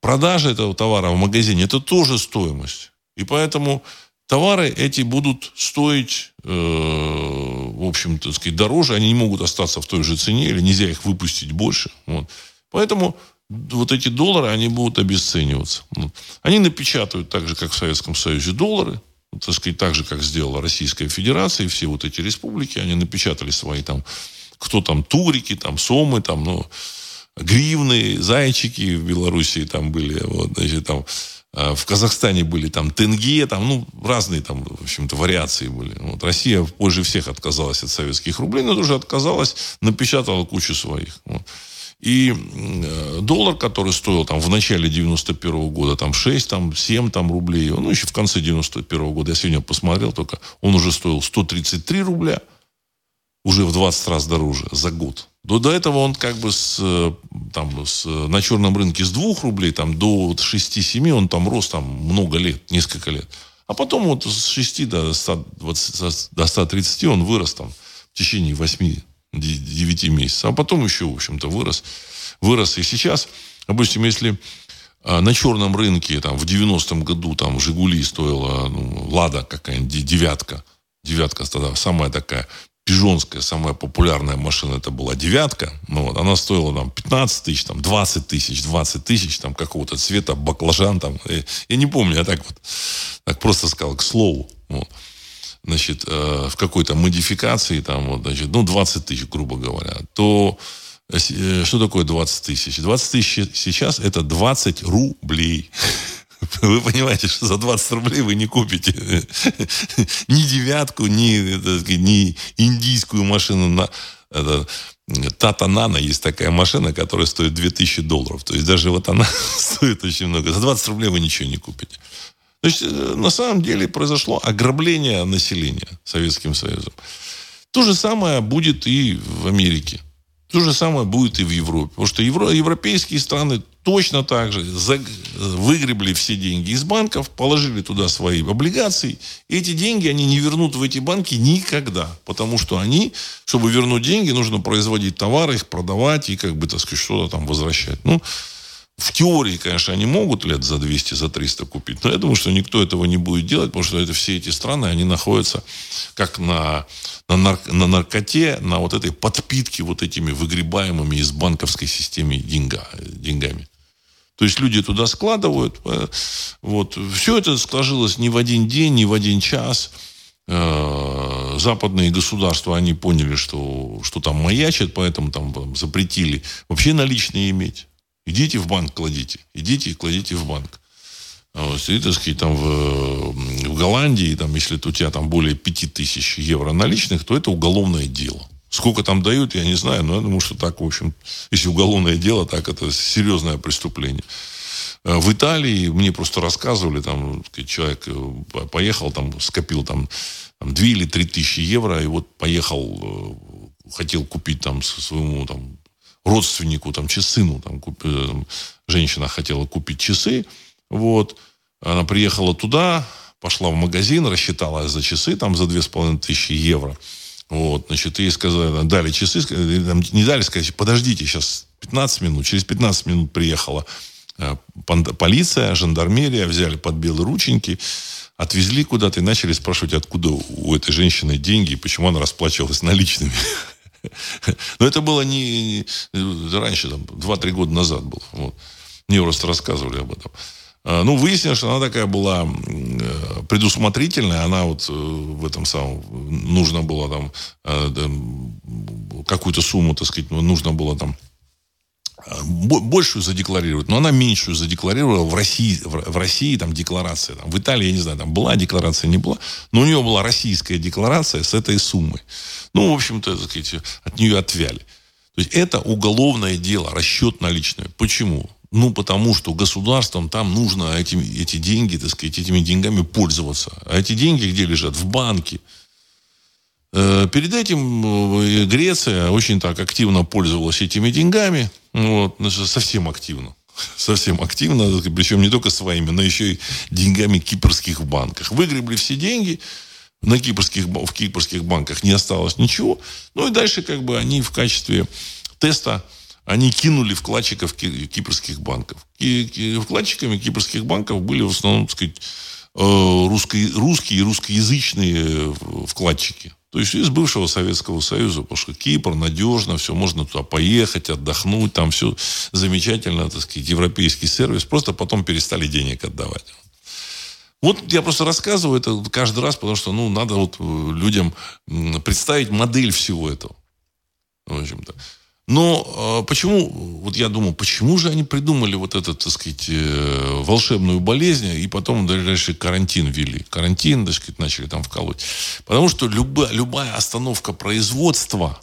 Продажа этого товара в магазине – это тоже стоимость. И поэтому товары эти будут стоить, э, в общем-то, сказать, дороже, они не могут остаться в той же цене, или нельзя их выпустить больше. Вот. Поэтому вот эти доллары, они будут обесцениваться. Они напечатают так же, как в Советском Союзе, доллары, так сказать, так же, как сделала Российская Федерация, и все вот эти республики, они напечатали свои там, кто там, турики, там, сомы, там, ну, гривны, зайчики в Белоруссии там были, вот, значит, там, а, в Казахстане были там тенге, там, ну, разные там, в общем-то, вариации были. Вот Россия позже всех отказалась от советских рублей, но тоже отказалась, напечатала кучу своих. Вот. И э, доллар, который стоил там в начале 91 -го года там 6, там 7 там, рублей, ну, еще в конце 91 -го года, я сегодня посмотрел только, он уже стоил 133 рубля, уже в 20 раз дороже за год. До, до этого он как бы с, э, там, с, на черном рынке с 2 рублей там, до 6-7 он там рос там, много лет, несколько лет. А потом вот с 6 до, 120, до 130 он вырос там, в течение 8 9 месяцев. А потом еще, в общем-то, вырос. Вырос и сейчас. Допустим, если а, на черном рынке там, в 90-м году там «Жигули» стоила, ну, «Лада» какая-нибудь, девятка. Девятка тогда самая такая пижонская, самая популярная машина, это была девятка. Ну, вот, она стоила там 15 тысяч, там 20 тысяч, 20 тысяч, там какого-то цвета, баклажан там. Я, я не помню, я так вот, так просто сказал, к слову. Вот значит, э, в какой-то модификации, там, вот, значит, ну, 20 тысяч, грубо говоря, то э, э, что такое 20 тысяч? 20 тысяч сейчас это 20 рублей. Вы понимаете, что за 20 рублей вы не купите <laughs> ни девятку, ни, ни индийскую машину на это, Тата Нано есть такая машина, которая стоит 2000 долларов. То есть даже вот она <laughs> стоит очень много. За 20 рублей вы ничего не купите. То есть, э, на самом деле, произошло ограбление населения Советским Союзом. То же самое будет и в Америке. То же самое будет и в Европе. Потому что евро, европейские страны точно так же выгребли все деньги из банков, положили туда свои облигации. Эти деньги они не вернут в эти банки никогда. Потому что они, чтобы вернуть деньги, нужно производить товары, их продавать и, как бы, так сказать, что-то там возвращать. Ну, в теории, конечно, они могут лет за 200, за 300 купить, но я думаю, что никто этого не будет делать, потому что это все эти страны, они находятся как на, на, нар, на наркоте, на вот этой подпитке вот этими выгребаемыми из банковской системы деньга, деньгами. То есть люди туда складывают. Э, вот. Все это сложилось не в один день, не в один час. Э, западные государства, они поняли, что, что там маячит, поэтому там запретили вообще наличные иметь. Идите в банк кладите. Идите и кладите в банк. А вот, и, так там в, в Голландии, там, если у тебя там более 5000 евро наличных, то это уголовное дело. Сколько там дают, я не знаю, но я думаю, что так, в общем, если уголовное дело, так это серьезное преступление. А в Италии мне просто рассказывали, там, человек э, поехал, там, скопил там, там 2 или 3 тысячи евро, и вот поехал, э, хотел купить там своему там, родственнику, там, сыну, там, куп... Э, женщина хотела купить часы, вот, она приехала туда, пошла в магазин, рассчитала за часы, там, за две с половиной тысячи евро, вот, значит, ей сказали, дали часы, не дали, сказать, подождите, сейчас 15 минут, через 15 минут приехала э, полиция, жандармерия, взяли под белые рученьки, отвезли куда-то и начали спрашивать, откуда у этой женщины деньги и почему она расплачивалась наличными. <laughs> Но это было не, не раньше, там, 2-3 года назад было. Вот. Мне просто рассказывали об этом. А, ну, выяснилось, что она такая была э, предусмотрительная. Она вот э, в этом самом... Нужно было там э, какую-то сумму, так сказать, нужно было там большую задекларировать, но она меньшую задекларировала в России, в России там декларация, там, в Италии, я не знаю, там была декларация, не была, но у нее была российская декларация с этой суммой. Ну, в общем-то, сказать, от нее отвяли. То есть это уголовное дело, расчет наличный. Почему? Ну, потому что государством там нужно этим, эти деньги, так сказать, этими деньгами пользоваться. А эти деньги где лежат? В банке. Э, перед этим э, Греция очень так активно пользовалась этими деньгами. Вот, совсем активно. <laughs> Совсем активно, причем не только своими, но еще и деньгами кипрских банках. Выгребли все деньги, на кипрских, в кипрских банках не осталось ничего. Ну и дальше как бы они в качестве теста они кинули вкладчиков кипрских банков. Вкладчиками кипрских банков были в основном, так сказать, русско, русские и русскоязычные вкладчики. То есть из бывшего Советского Союза, потому что Кипр надежно, все, можно туда поехать, отдохнуть, там все замечательно, так сказать, европейский сервис, просто потом перестали денег отдавать. Вот я просто рассказываю это каждый раз, потому что, ну, надо вот э, людям представить модель всего этого. В общем-то. Но э, почему, вот я думал, почему же они придумали вот эту, так сказать, э, волшебную болезнь, и потом дальше карантин ввели. Карантин, так сказать, начали там вколоть. Потому что любая, любая остановка производства,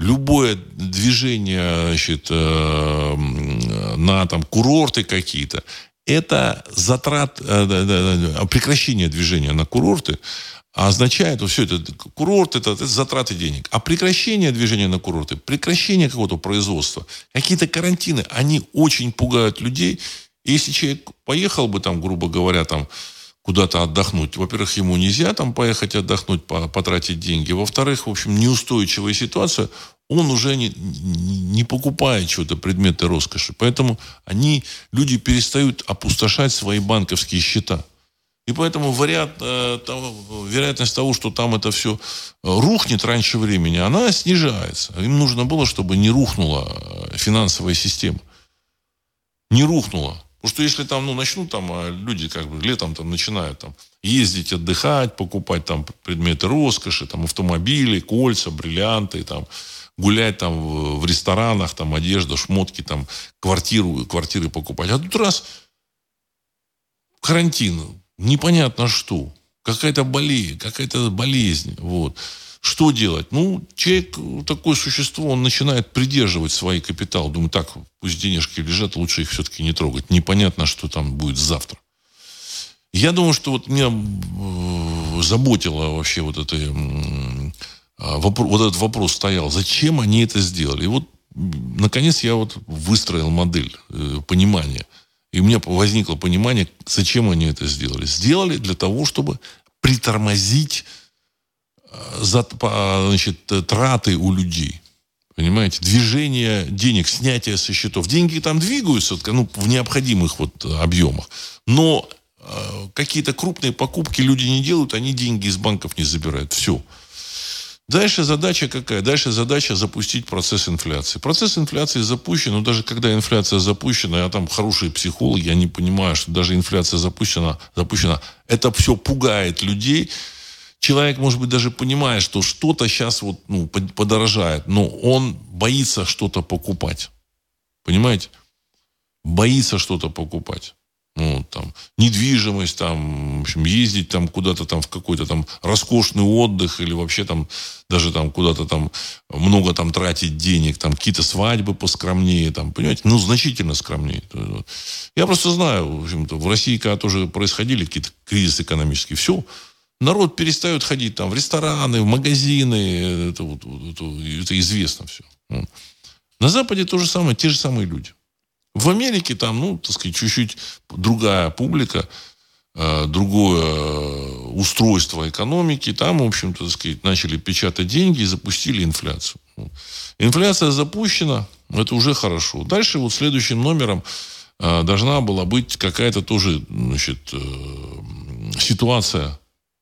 любое движение значит, э, на там, курорты какие-то, это затрат, э, прекращение движения на курорты, а означает, вот все это, курорт это, это затраты денег. А прекращение движения на курорты, прекращение какого-то производства, какие-то карантины, они очень пугают людей. И если человек поехал бы там, грубо говоря, там, куда-то отдохнуть. Во-первых, ему нельзя там поехать отдохнуть, потратить деньги. Во-вторых, в общем, неустойчивая ситуация, он уже не, не покупает что-то, предметы роскоши. Поэтому они, люди перестают опустошать свои банковские счета. И поэтому вариант, э, того, вероятность того, что там это все э, рухнет раньше времени, она снижается. Им нужно было, чтобы не рухнула э, финансовая система. Не рухнула. Потому что если там, ну, начнут там а люди как бы летом там начинают там ездить, отдыхать, покупать там предметы роскоши, там автомобили, кольца, бриллианты, там гулять там в, ресторанах, там одежда, шмотки, там квартиру, квартиры покупать. А тут раз карантин, непонятно что. Какая-то болезнь, какая-то болезнь. Вот. Что делать? Ну, человек, такое существо, он начинает придерживать свои капиталы. Думаю, так, пусть денежки лежат, лучше их все-таки не трогать. Непонятно, что там будет завтра. Я думаю, что вот меня э, заботило вообще вот это, а, вот этот вопрос стоял. Зачем они это сделали? И вот, наконец, я вот выстроил модель э, понимания – и у меня возникло понимание, зачем они это сделали. Сделали для того, чтобы притормозить э, значит, траты у людей. Понимаете? Движение денег, снятие со счетов. Деньги там двигаются ну, в необходимых вот объемах. Но э, какие-то крупные покупки люди не делают, они деньги из банков не забирают. Все. Дальше задача какая? Дальше задача запустить процесс инфляции. Процесс инфляции запущен, но даже когда инфляция запущена, я там хорошие психологи, они понимают, что даже инфляция запущена, запущена, это все пугает людей. Человек, может быть, даже понимает, что что-то сейчас вот, ну, подорожает, но он боится что-то покупать. Понимаете? Боится что-то покупать ну, там, недвижимость, там, в общем, ездить там куда-то там в какой-то там роскошный отдых или вообще там даже там куда-то там много там тратить денег, там какие-то свадьбы поскромнее, там, понимаете, ну, значительно скромнее. Я просто знаю, в общем-то, в России, когда тоже происходили какие-то кризисы экономические, все, народ перестает ходить там в рестораны, в магазины, это, это, это известно все. На Западе то же самое, те же самые люди. В Америке там, ну, так сказать, чуть-чуть другая публика, э, другое устройство экономики. Там, в общем-то, так сказать, начали печатать деньги и запустили инфляцию. Инфляция запущена, это уже хорошо. Дальше вот следующим номером э, должна была быть какая-то тоже значит, э, ситуация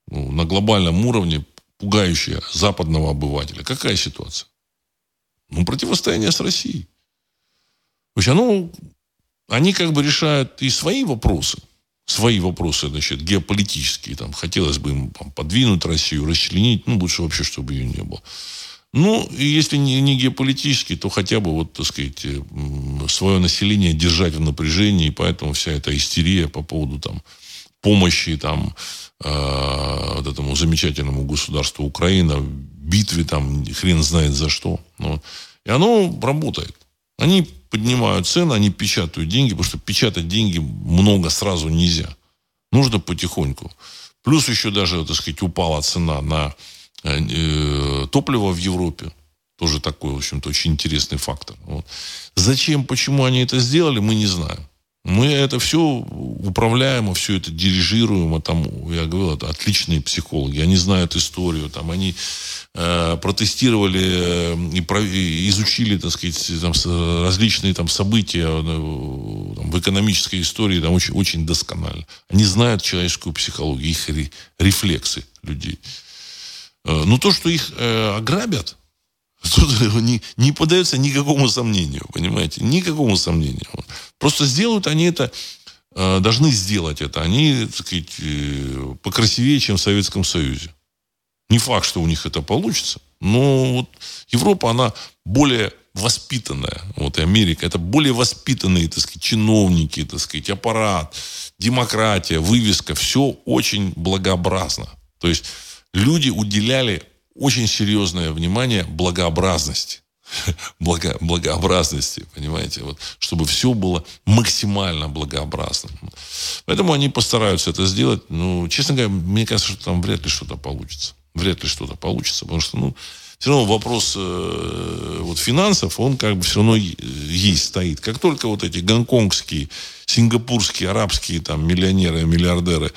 ну, на глобальном уровне, пугающая западного обывателя. Какая ситуация? Ну, противостояние с Россией. То есть оно, они как бы решают и свои вопросы, свои вопросы, значит, геополитические. Там, хотелось бы им там, подвинуть Россию, расчленить, ну, лучше вообще, чтобы ее не было. Ну, и если не, не геополитически, то хотя бы, вот, так сказать, свое население держать в напряжении, и поэтому вся эта истерия по поводу там, помощи там, э, вот этому замечательному государству Украина, битве там, хрен знает за что. Ну, и оно работает. Они поднимают цены, они печатают деньги, потому что печатать деньги много сразу нельзя. Нужно потихоньку. Плюс еще даже, так сказать, упала цена на э, э, топливо в Европе. Тоже такой, в общем-то, очень интересный фактор. Вот. Зачем, почему они это сделали, мы не знаем. Мы это все управляемо, все это дирижируемо. Там, я говорил, это отличные психологи. Они знают историю. Там, они э, протестировали э, и, про, и изучили, так сказать, там, различные там, события э, там, в экономической истории там, очень, очень досконально. Они знают человеческую психологию, их ре, рефлексы людей. Э, но то, что их э, ограбят, Тут не, не поддается никакому сомнению, понимаете? Никакому сомнению. Просто сделают они это, э, должны сделать это. Они, так сказать, э, покрасивее, чем в Советском Союзе. Не факт, что у них это получится, но вот Европа, она более воспитанная. Вот и Америка, это более воспитанные, так сказать, чиновники, так сказать, аппарат, демократия, вывеска, все очень благообразно. То есть люди уделяли очень серьезное внимание благообразности. <laughs> Благо, благообразности, понимаете, вот, чтобы все было максимально благообразным. Поэтому они постараются это сделать. Ну, честно говоря, мне кажется, что там вряд ли что-то получится. Вряд ли что-то получится, потому что, ну, все равно вопрос э, вот финансов, он как бы все равно есть, стоит. Как только вот эти гонконгские, сингапурские, арабские там миллионеры, миллиардеры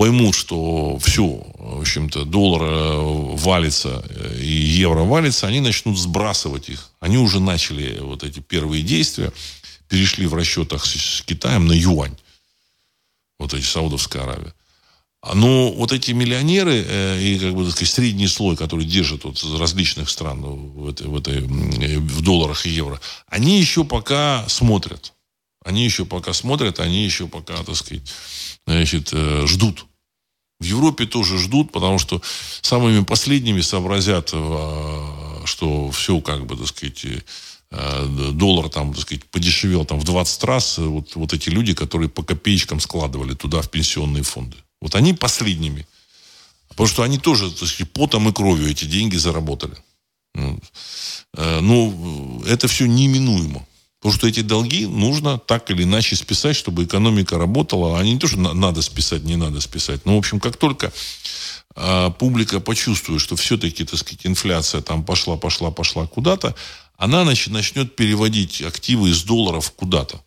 поймут, что все, в общем-то, доллар э, валится э, и евро валится, они начнут сбрасывать их. Они уже начали вот эти первые действия, перешли в расчетах с Китаем на юань. Вот эти Саудовская Аравия. Но ну, вот эти миллионеры э, и как бы так сказать, средний слой, который держит вот различных стран в, этой, в, этой, в долларах и евро, они еще пока смотрят. Они еще пока смотрят, они еще пока, так сказать, значит, ждут. В Европе тоже ждут, потому что самыми последними сообразят, э, что все как бы, так сказать, э, доллар там, так сказать, подешевел там в 20 раз. Вот, вот эти люди, которые по копеечкам складывали туда в пенсионные фонды. Вот они последними. Потому что они тоже, так сказать, потом и кровью эти деньги заработали. Ну, э, ну это все неминуемо. Потому что эти долги нужно так или иначе списать, чтобы экономика работала. А не то, что надо списать, не надо списать. Но, в общем, как только э, публика почувствует, что все-таки, так сказать, инфляция там пошла, пошла, пошла куда-то, она значит, начнет переводить активы из долларов куда-то.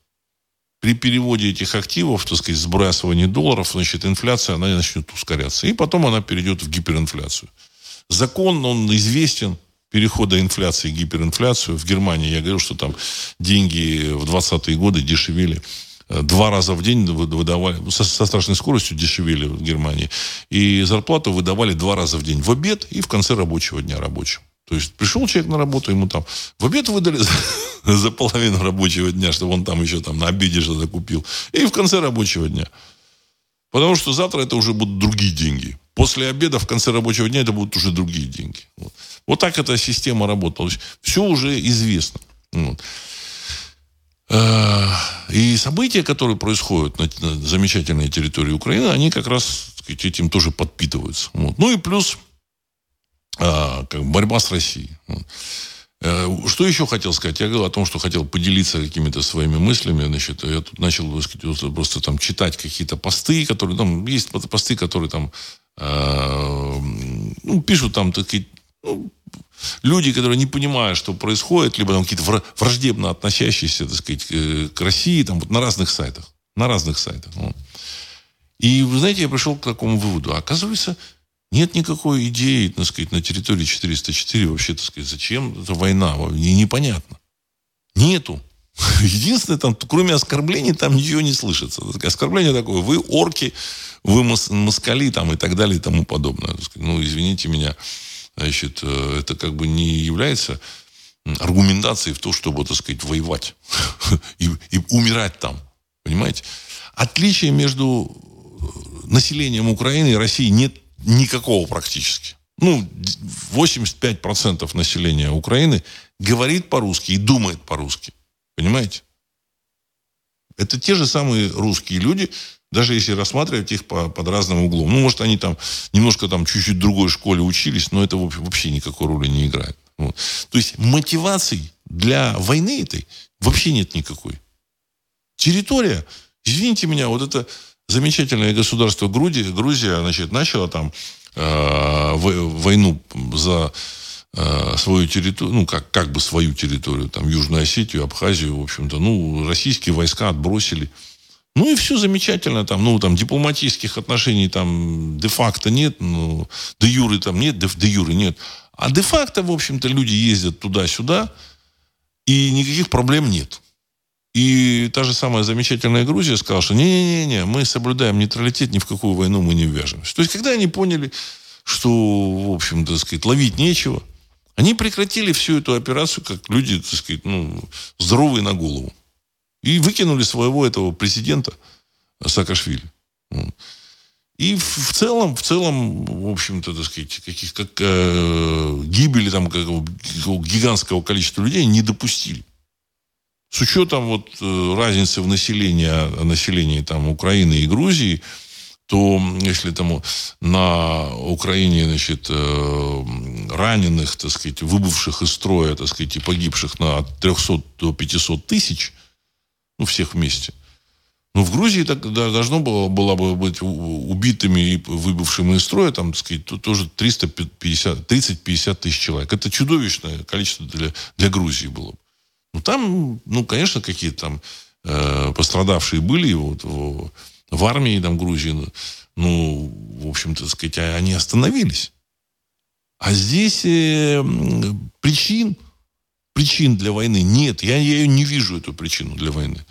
При переводе этих активов, так сказать, сбрасывании долларов, значит, инфляция, она начнет ускоряться. И потом она перейдет в гиперинфляцию. Закон, он известен, перехода инфляции в гиперинфляцию. В Германии я говорил, что там деньги в 20-е годы дешевели э, два раза в день выдавали, со, со страшной скоростью дешевели в Германии. И зарплату выдавали два раза в день. В обед и в конце рабочего дня рабочим. То есть пришел человек на работу, ему там в обед выдали за, <laughs> за половину рабочего дня, чтобы он там еще там на обеде что-то купил. И в конце рабочего дня. Потому что завтра это уже будут другие деньги. После обеда, в конце рабочего дня, это будут уже другие деньги. Вот, вот так эта система работала. Все уже известно. Вот. Э, и события, которые происходят на, замечательной территории Украины, они как раз сказать, этим тоже подпитываются. Вот. Ну и плюс а, как борьба с Россией. Э, что еще хотел сказать? Я говорил о том, что хотел поделиться какими-то своими мыслями. Значит, я тут начал сказать, просто там читать какие-то посты, которые там есть посты, которые там ну, пишут там такие ну, люди, которые не понимают, что происходит, либо там какие-то враждебно относящиеся, так сказать, к России, там вот на разных сайтах, на разных сайтах. И вы знаете, я пришел к такому выводу. Оказывается, нет никакой идеи, так сказать, на территории 404 вообще, так сказать, зачем эта война, непонятно. Нету. <laughs> Единственное, там, кроме оскорблений, там ничего не слышится. Оскорбление такое, вы орки, вы москали там, и так далее и тому подобное. Ну, извините меня, значит, э, это как бы не является аргументацией в том, чтобы, так сказать, воевать <laughs> и, и умирать там. Понимаете? Отличия между э, населением Украины и России нет никакого практически. Ну, 85% населения Украины говорит по-русски и думает по-русски. Понимаете? Это те же самые русские люди, даже если рассматривать их по, под разным углом. Ну, может, они там немножко там чуть-чуть в другой школе учились, но это вообще никакой роли не играет. Вот. То есть мотивации для войны этой вообще нет никакой. Территория, извините меня, вот это замечательное государство Грузия, Грузия значит, начала там э, войну за э, свою территорию, ну, как, как бы свою территорию, там, Южную Осетию, Абхазию, в общем-то, ну, российские войска отбросили. Ну и все замечательно, там, ну, там, дипломатических отношений там де-факто нет, ну, де-юры там нет, де-юры нет. А де-факто, в общем-то, люди ездят туда-сюда, и никаких проблем нет. И та же самая замечательная Грузия сказала, что не-не-не, мы соблюдаем нейтралитет, ни в какую войну мы не ввяжемся. То есть, когда они поняли, что, в общем, так сказать, ловить нечего, они прекратили всю эту операцию, как люди, так сказать, ну, здоровые на голову. И выкинули своего этого президента Саакашвили. И в целом, в целом, в общем-то, так сказать, каких, как, э, гибели там как, гигантского количества людей не допустили. С учетом вот э, разницы в населении, населении там Украины и Грузии, то если там на Украине, значит, э, раненых, так сказать, выбывших из строя, так сказать, и погибших на от 300 до 500 тысяч, ну, всех вместе, ну, в Грузии так, должно было, было бы быть убитыми и выбывшими из строя, там, так сказать, тоже 350, 30-50 тысяч человек. Это чудовищное количество для, для Грузии было бы. Ну, там, ну, конечно, какие-то там э, пострадавшие были вот, в, армии там Грузии. Ну, в общем-то, сказать, они остановились. А здесь э, причин, причин для войны нет. Я, я ее не вижу, эту причину для войны.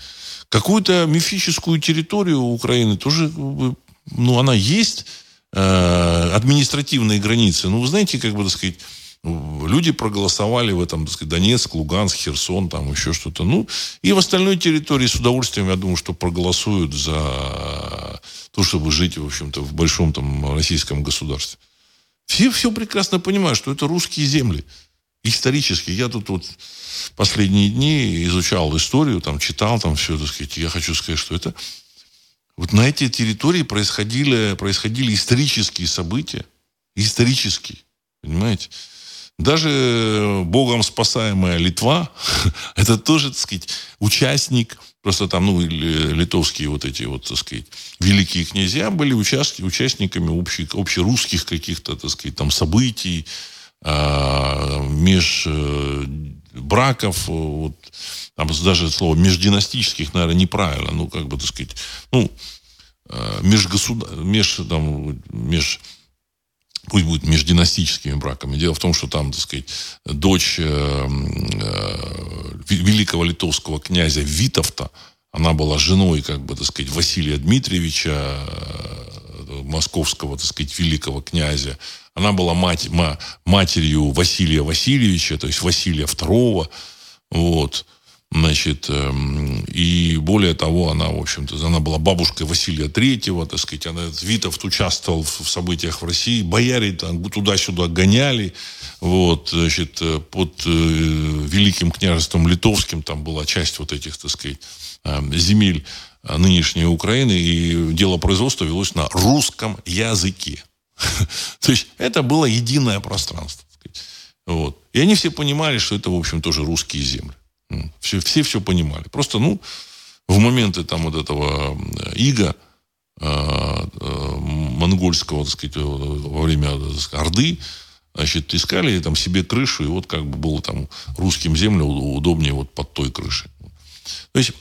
Какую-то мифическую территорию Украины тоже, ну, она есть, э, административные границы. Ну, вы знаете, как бы, так сказать, люди проголосовали в этом, так сказать, Донецк, Луганск, Херсон, там еще что-то. Ну, и в остальной территории с удовольствием, я думаю, что проголосуют за то, чтобы жить, в общем-то, в большом там российском государстве. Все все прекрасно понимают, что это русские земли. Исторически. Я тут вот последние дни изучал историю, там, читал там все, так сказать. Я хочу сказать, что это вот на эти территории происходили, происходили исторические события. Исторические. Понимаете? Даже Богом спасаемая Литва, <laughs> это тоже, так сказать, участник, просто там, ну, литовские вот эти вот, так сказать, великие князья были участки, участниками общих, общерусских каких-то, так сказать, там событий, а, меж э, браков, вот, там даже слово междинастических, наверное, неправильно, ну, как бы, так сказать, ну, э, межгосудар... меж, там, меж пусть будет междинастическими браками. Дело в том, что там, так сказать, дочь э, э, великого литовского князя Витовта, она была женой, как бы, так сказать, Василия Дмитриевича, э, московского, так сказать, великого князя. Она была мать, ма, матерью Василия Васильевича, то есть Василия II. Вот. Значит, эм, и более того, она, в общем-то, она была бабушкой Василия Третьего, так сказать, она, Витовт участвовал в событиях в России, бояре там туда-сюда гоняли, вот, значит, э, под э, Великим княжеством Литовским там была часть вот этих, так сказать, эм, земель э, нынешней Украины, и дело производства велось на русском языке. <laughs> То есть это было единое пространство. Вот. И они все понимали, что это, в общем, тоже русские земли. Все, все все понимали. Просто, ну, в моменты там вот этого ига, э, э, монгольского, так сказать, во время сказать, Орды, значит, искали там себе крышу, и вот как бы было там русским землям удобнее вот под той крышей. То есть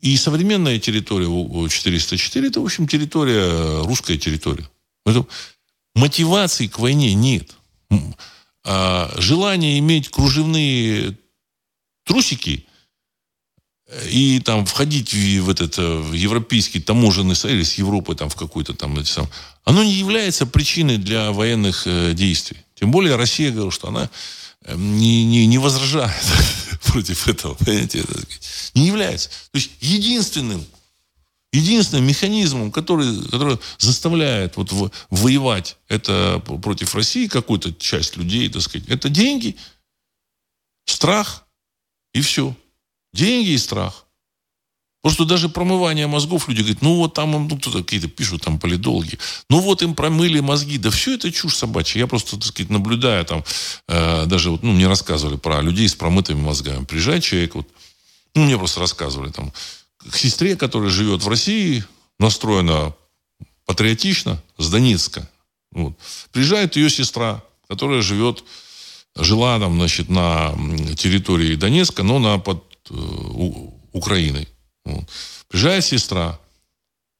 и современная территория 404 это, в общем, территория, русская территория. Поэтому мотивации к войне нет. А желание иметь кружевные трусики и там входить в, в этот э, в европейский таможенный союз, с Европы там в какой-то там, эти оно не является причиной для военных э, действий. Тем более Россия говорила, что она э, не, не, не возражает <laughs> против этого, понимаете, не является. То есть единственным, единственным механизмом, который, который заставляет вот в, воевать это против России какую-то часть людей, так сказать, это деньги, страх, и все. Деньги и страх. Что даже промывание мозгов люди говорят, ну вот там ну, кто-то какие-то пишут, там политологи, ну вот им промыли мозги. Да все это чушь собачья. Я просто, так сказать, наблюдаю там, э, даже вот, ну, мне рассказывали про людей с промытыми мозгами. Приезжает человек, вот, ну, мне просто рассказывали там, к сестре, которая живет в России, настроена патриотично, с Донецка. Вот. Приезжает ее сестра, которая живет жила там, значит, на территории Донецка, но на под э, Украиной. Вот. Приезжает сестра,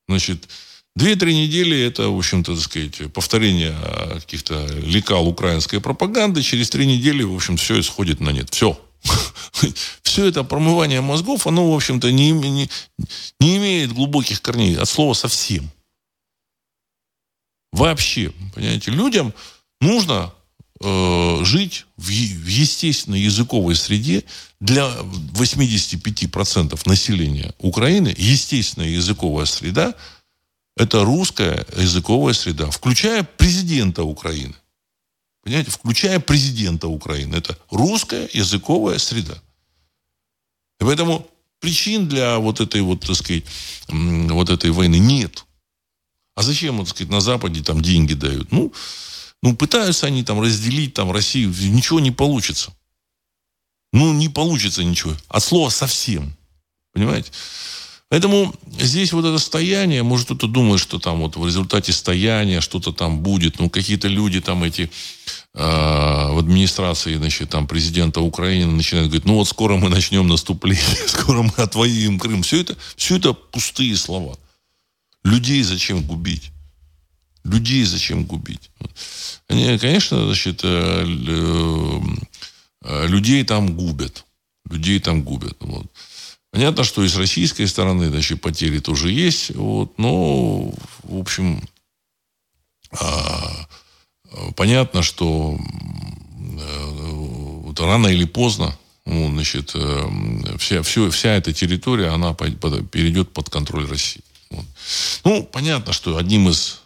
значит, Две-три недели это, в общем-то, так сказать, повторение каких-то лекал украинской пропаганды. Через три недели, в общем, все исходит на нет. Все. <laughs> Все это промывание мозгов, оно, в общем-то, не, не, не имеет глубоких корней. От слова совсем. Вообще, понимаете, людям нужно э, жить в, в естественной языковой среде для 85% населения Украины. Естественная языковая среда – это русская языковая среда, включая президента Украины. Понимаете, включая президента Украины. Это русская языковая среда. И поэтому причин для вот этой вот, так сказать, вот этой войны нет. А зачем, вот, так сказать, на Западе там деньги дают? Ну, ну, пытаются они там разделить там Россию. Ничего не получится. Ну, не получится ничего. От слова совсем. Понимаете? Поэтому здесь вот это стояние, может кто-то думает, что там вот в результате стояния что-то там будет, ну какие-то люди там эти э, в администрации, значит, там президента Украины начинают говорить, ну вот скоро мы начнем наступление, <laughs> скоро мы отвоюем Крым. Все это, все это пустые слова. Людей зачем губить? Людей зачем губить? Они, конечно, значит, э, э, людей там губят. Людей там губят. Вот. Понятно, что и с российской стороны, значит, потери тоже есть. Вот, но, в общем, а, понятно, что а, вот рано или поздно ну, значит, э, вся, все, вся эта территория, она перейдет под контроль России. Вот. Ну, понятно, что одним из э,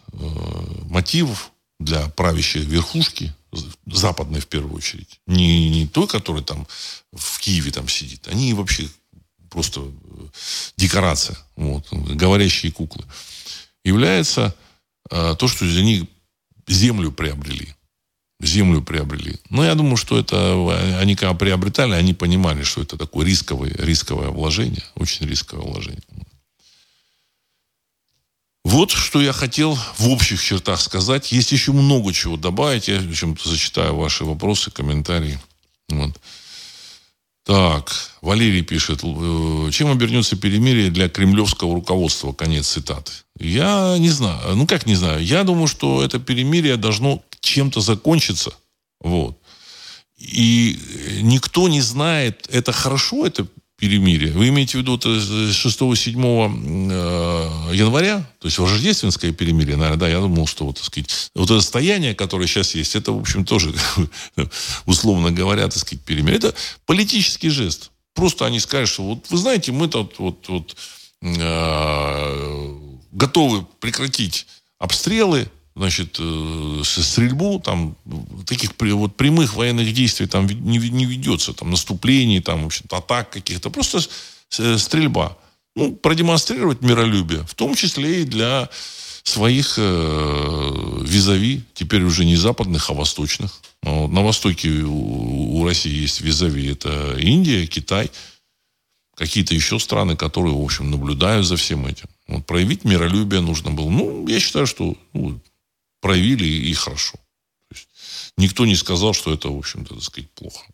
мотивов для правящей верхушки, западной в первую очередь, не, не той, которая там в Киеве там сидит, они вообще просто э, декорация, вот, говорящие куклы, является э, то, что они землю приобрели. Землю приобрели. Но я думаю, что это э, они когда приобретали, они понимали, что это такое рисковое, рисковое вложение, очень рисковое вложение. Вот что я хотел в общих чертах сказать. Есть еще много чего добавить. Я в общем-то зачитаю ваши вопросы, комментарии. Вот. Так, Валерий пишет, «Э, чем обернется перемирие для кремлевского руководства? Конец цитаты. Я не знаю. Ну, как не знаю? Я думаю, что это перемирие должно чем-то закончиться. Вот. И никто не знает, это хорошо, это перемирие. Вы имеете в виду 6-7 э, января, то есть рождественское перемирие, наверное, да, я думал, что вот, так сказать, вот это состояние, которое сейчас есть, это, в общем, тоже, <laughs> условно говоря, так сказать, перемирие. Это политический жест. Просто они скажут, что вот, вы знаете, мы тут вот, вот э, готовы прекратить обстрелы, значит, э, стрельбу, там, таких вот прямых военных действий там не, не ведется, там, наступлений, там, в общем атак каких-то, просто э, стрельба. Ну, продемонстрировать миролюбие, в том числе и для своих э, визави, теперь уже не западных, а восточных. Вот. На востоке у, у России есть визави, это Индия, Китай, какие-то еще страны, которые, в общем, наблюдают за всем этим. Вот, проявить миролюбие нужно было. Ну, я считаю, что ну, проявили и хорошо. То есть, никто не сказал, что это, в общем-то, так сказать, плохо.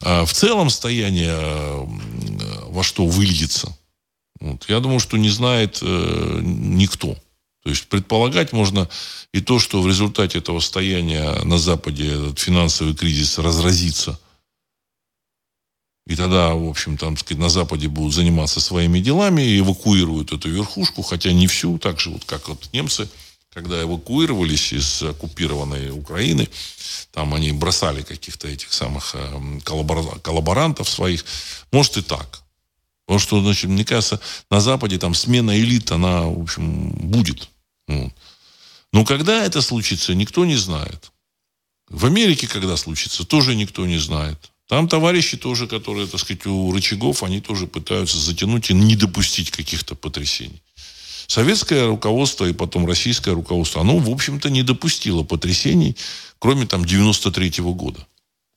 А в целом стояние во что выльется, вот, я думаю, что не знает э, никто. То есть предполагать можно и то, что в результате этого стояния на Западе этот финансовый кризис разразится. И тогда, в общем, там, сказать, на Западе будут заниматься своими делами и эвакуируют эту верхушку, хотя не всю, так же вот как вот немцы – когда эвакуировались из оккупированной Украины, там они бросали каких-то этих самых эм, коллаборантов своих. Может и так. Потому что, значит, мне кажется, на Западе там смена элит, она, в общем, будет. Но когда это случится, никто не знает. В Америке, когда случится, тоже никто не знает. Там товарищи тоже, которые, так сказать, у рычагов, они тоже пытаются затянуть и не допустить каких-то потрясений. Советское руководство и потом российское руководство, оно, в общем-то, не допустило потрясений, кроме там 93 -го года.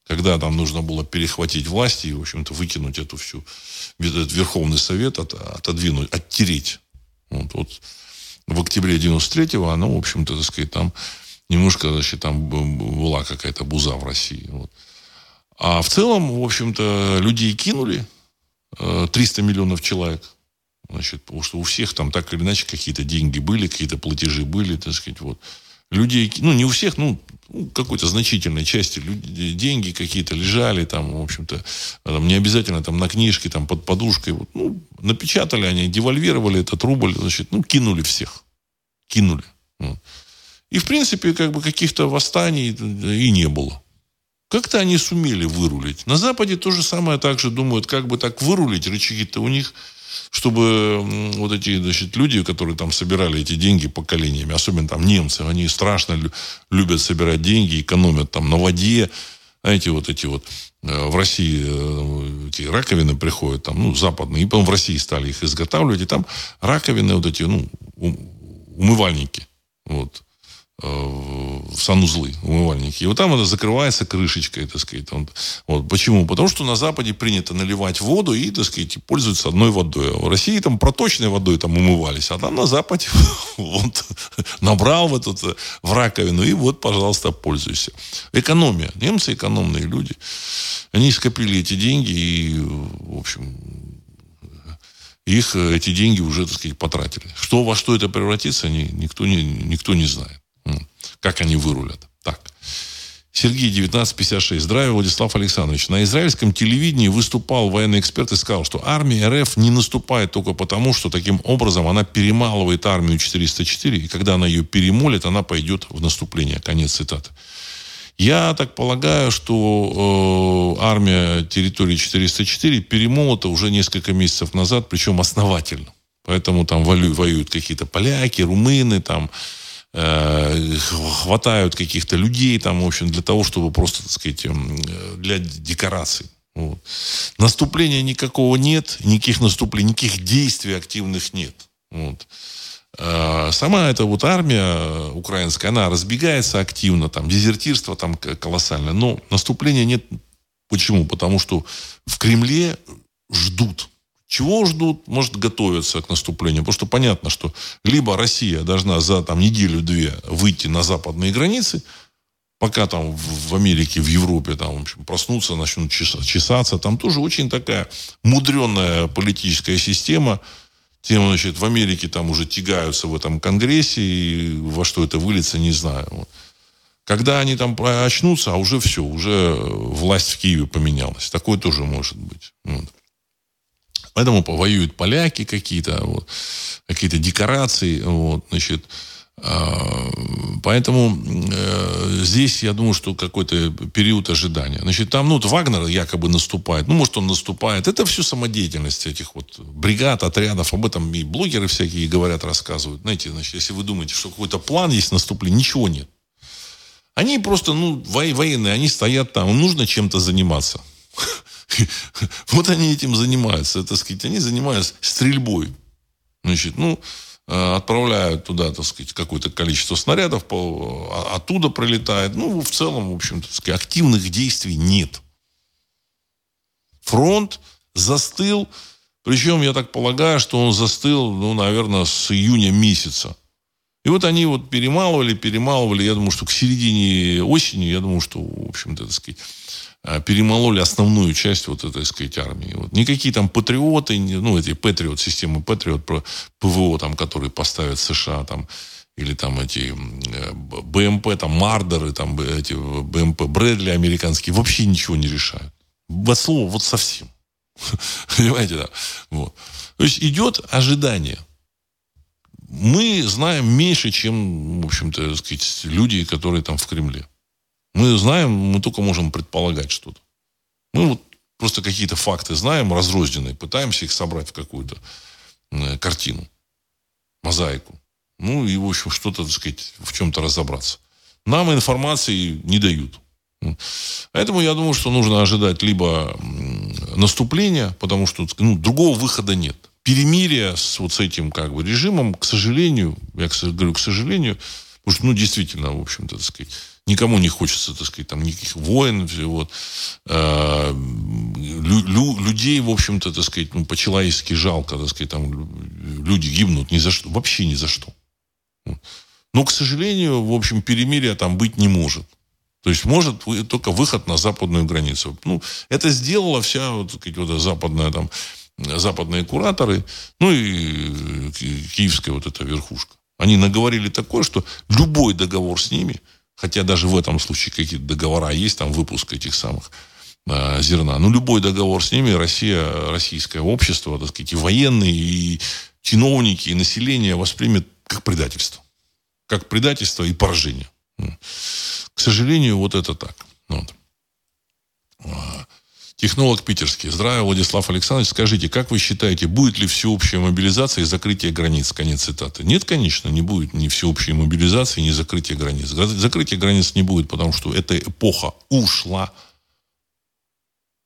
Когда там нужно было перехватить власть и, в общем-то, выкинуть эту всю, этот Верховный Совет, от, отодвинуть, оттереть. Вот, вот в октябре 93-го оно, в общем-то, так сказать, там немножко, значит, там была какая-то буза в России. Вот. А в целом, в общем-то, людей кинули, 300 э, миллионов человек – Значит, потому что у всех там так или иначе какие-то деньги были, какие-то платежи были, так сказать, вот. Людей, ну, не у всех, ну, какой-то значительной части люди, деньги какие-то лежали там, в общем-то, там, не обязательно там на книжке, там, под подушкой. Вот, ну, напечатали они, девальвировали этот рубль, значит, ну, кинули всех. Кинули. Вот. И, в принципе, как бы каких-то восстаний и не было. Как-то они сумели вырулить. На Западе то же самое также думают, как бы так вырулить. Рычаги-то у них чтобы вот эти значит, люди, которые там собирали эти деньги поколениями, особенно там немцы, они страшно любят собирать деньги, экономят там на воде, знаете, вот эти вот э, в России э, эти раковины приходят, там, ну, западные, и потом в России стали их изготавливать, и там раковины вот эти, ну, умывальники, вот, в санузлы, умывальники. И вот там это закрывается крышечкой, так сказать. Он, вот. Почему? Потому что на Западе принято наливать воду и, так сказать, пользуются одной водой. А в России там проточной водой там умывались, а там на Западе <laughs> вот, набрал в, этот, в раковину и вот, пожалуйста, пользуйся. Экономия. Немцы экономные люди. Они скопили эти деньги и, в общем, их эти деньги уже, так сказать, потратили. Что, во что это превратится, никто не, никто не знает. Как они вырулят. Так. Сергей, 1956. Здравия, Владислав Александрович. На израильском телевидении выступал военный эксперт и сказал, что армия РФ не наступает только потому, что таким образом она перемалывает армию 404, и когда она ее перемолит, она пойдет в наступление. Конец цитаты. Я так полагаю, что э, армия территории 404 перемолота уже несколько месяцев назад, причем основательно. Поэтому там воюют какие-то поляки, румыны, там, хватают каких-то людей там, в общем, для того, чтобы просто, так сказать, эм, для декораций. Вот. Наступления никакого нет, никаких наступлений, никаких действий активных нет. Вот. Э, сама эта вот армия украинская, она разбегается активно, там, дезертирство там колоссальное, но наступления нет. Почему? Потому что в Кремле ждут чего ждут? Может, готовятся к наступлению. Потому что понятно, что либо Россия должна за там, неделю-две выйти на западные границы, пока там в Америке, в Европе там, в общем, проснутся, начнут чесаться. Там тоже очень такая мудренная политическая система. Тем, значит, в Америке там уже тягаются в этом Конгрессе, и во что это выльется, не знаю. Когда они там очнутся, а уже все, уже власть в Киеве поменялась. Такое тоже может быть. Поэтому повоюют поляки какие-то, вот, какие-то декорации, вот, значит, а, Поэтому э, здесь, я думаю, что какой-то период ожидания. Значит, там, ну, вот Вагнер якобы наступает. Ну, может, он наступает. Это все самодеятельность этих вот бригад, отрядов. Об этом и блогеры всякие говорят, рассказывают. Знаете, значит, если вы думаете, что какой-то план есть наступления, ничего нет. Они просто, ну, военные, они стоят там. нужно чем-то заниматься. <laughs> <laughs> Вот они этим занимаются. Так сказать, они занимаются стрельбой. Значит, ну, э, отправляют туда, так сказать, какое-то количество снарядов, а, оттуда пролетает. Ну, в целом, в общем-то, сказать, активных действий нет. Фронт застыл, причем, я так полагаю, что он застыл, ну, наверное, с июня месяца. И вот они вот перемалывали, перемалывали. Я думаю, что к середине осени, я думаю, что, в общем-то, так сказать, перемололи основную часть вот этой, так сказать, армии. Вот. Никакие там патриоты, ну, эти патриот, системы патриот, ПВО, там, которые поставят США, там, или там эти э, БМП, там, Мардеры, там, эти БМП Брэдли американские, вообще ничего не решают. Вот слово, вот совсем. <laughs> Понимаете, да? Вот. То есть идет ожидание. Мы знаем меньше, чем, в общем-то, сказать, люди, которые там в Кремле. Мы знаем, мы только можем предполагать что-то. Мы вот просто какие-то факты знаем, разрозненные, пытаемся их собрать в какую-то э, картину, мозаику. Ну и, в общем, что-то, так сказать, в чем-то разобраться. Нам информации не дают. Поэтому я думаю, что нужно ожидать либо наступления, потому что ну, другого выхода нет. Перемирие с вот с этим как бы режимом, к сожалению, я говорю, к сожалению, потому что, ну, действительно, в общем-то, так сказать, Никому не хочется, так сказать, там никаких войн, вот. Э, лю, лю, людей, в общем-то, так сказать, ну, по-человечески жалко, так сказать, там люди гибнут ни за что, вообще ни за что. Но, к сожалению, в общем, перемирия там быть не может. То есть может только выход на западную границу. Ну, это сделала вся вот, вот, западная там западные кураторы, ну и киевская вот эта верхушка. Они наговорили такое, что любой договор с ними, хотя даже в этом случае какие-то договора есть, там выпуск этих самых э, зерна, но любой договор с ними Россия, российское общество, так сказать, и военные, и чиновники, и население воспримет как предательство. Как предательство и поражение. К сожалению, вот это так. Вот. Технолог питерский. Здравия, Владислав Александрович. Скажите, как вы считаете, будет ли всеобщая мобилизация и закрытие границ? Конец цитаты. Нет, конечно, не будет ни всеобщей мобилизации, ни закрытия границ. Закрытия границ не будет, потому что эта эпоха ушла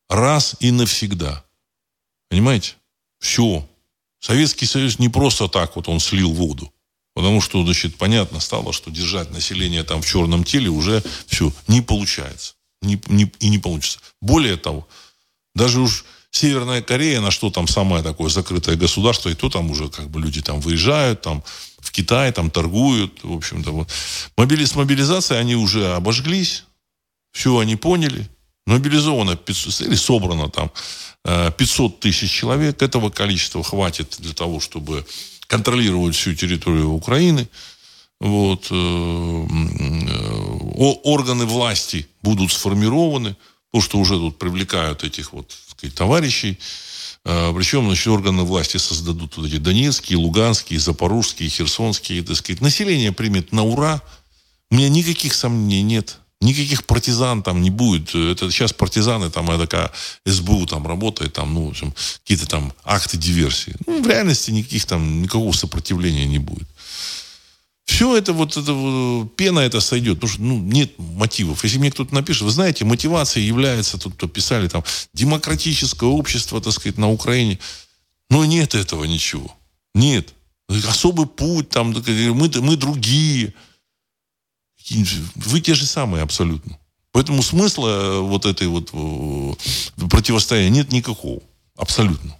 раз и навсегда. Понимаете? Все. Советский Союз не просто так вот он слил воду. Потому что, значит, понятно стало, что держать население там в черном теле уже все не получается. Не, не, и не получится. Более того, даже уж Северная Корея, на что там самое такое закрытое государство, и то там уже как бы люди там выезжают, там в Китай там торгуют, в общем-то. Вот. Мобили, с мобилизацией они уже обожглись, все они поняли, мобилизовано 500, или собрано там 500 э, тысяч человек, этого количества хватит для того, чтобы контролировать всю территорию Украины. Вот, э, э, органы власти будут сформированы, потому что уже тут привлекают этих вот сказать, товарищей. А, Причем, значит, органы власти создадут вот эти донецкие, луганские, запорожские, херсонские, так сказать. Население примет на ура. У меня никаких сомнений нет. Никаких партизан там не будет. Это сейчас партизаны, там, такая СБУ там работает, там, ну, в общем, какие-то там акты диверсии. Ну, в реальности никаких там, никакого сопротивления не будет. Все это вот, это, пена это сойдет, потому что ну, нет мотивов. Если мне кто-то напишет, вы знаете, мотивацией является, тут кто писали там, демократическое общество, так сказать, на Украине. Но нет этого ничего. Нет. Особый путь, там, мы, мы другие. Вы те же самые абсолютно. Поэтому смысла вот этой вот э, противостояния нет никакого. Абсолютно.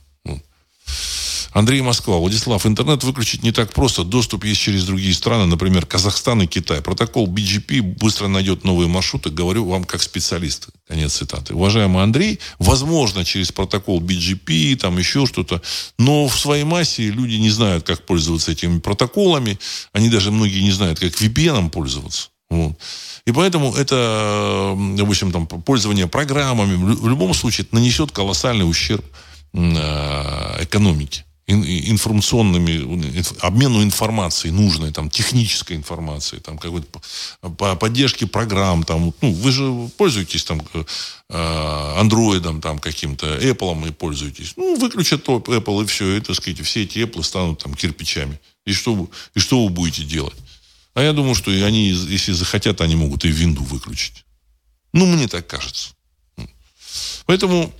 Андрей Москва. Владислав, интернет выключить не так просто. Доступ есть через другие страны, например, Казахстан и Китай. Протокол BGP быстро найдет новые маршруты. Говорю вам как специалист. Конец цитаты. Уважаемый Андрей, возможно, через протокол BGP, там еще что-то. Но в своей массе люди не знают, как пользоваться этими протоколами. Они даже многие не знают, как VPN пользоваться. Вот. И поэтому это, допустим, там, пользование программами в любом случае нанесет колоссальный ущерб э, экономике информационными, обмену информацией нужной, там, технической информации, там, какой-то по поддержке программ, там, ну, вы же пользуетесь там э, андроидом там каким-то, Apple и пользуетесь. Ну, выключат Apple и все, и, так сказать, все эти Apple станут там кирпичами. И что, и что вы будете делать? А я думаю, что они, если захотят, они могут и винду выключить. Ну, мне так кажется. Поэтому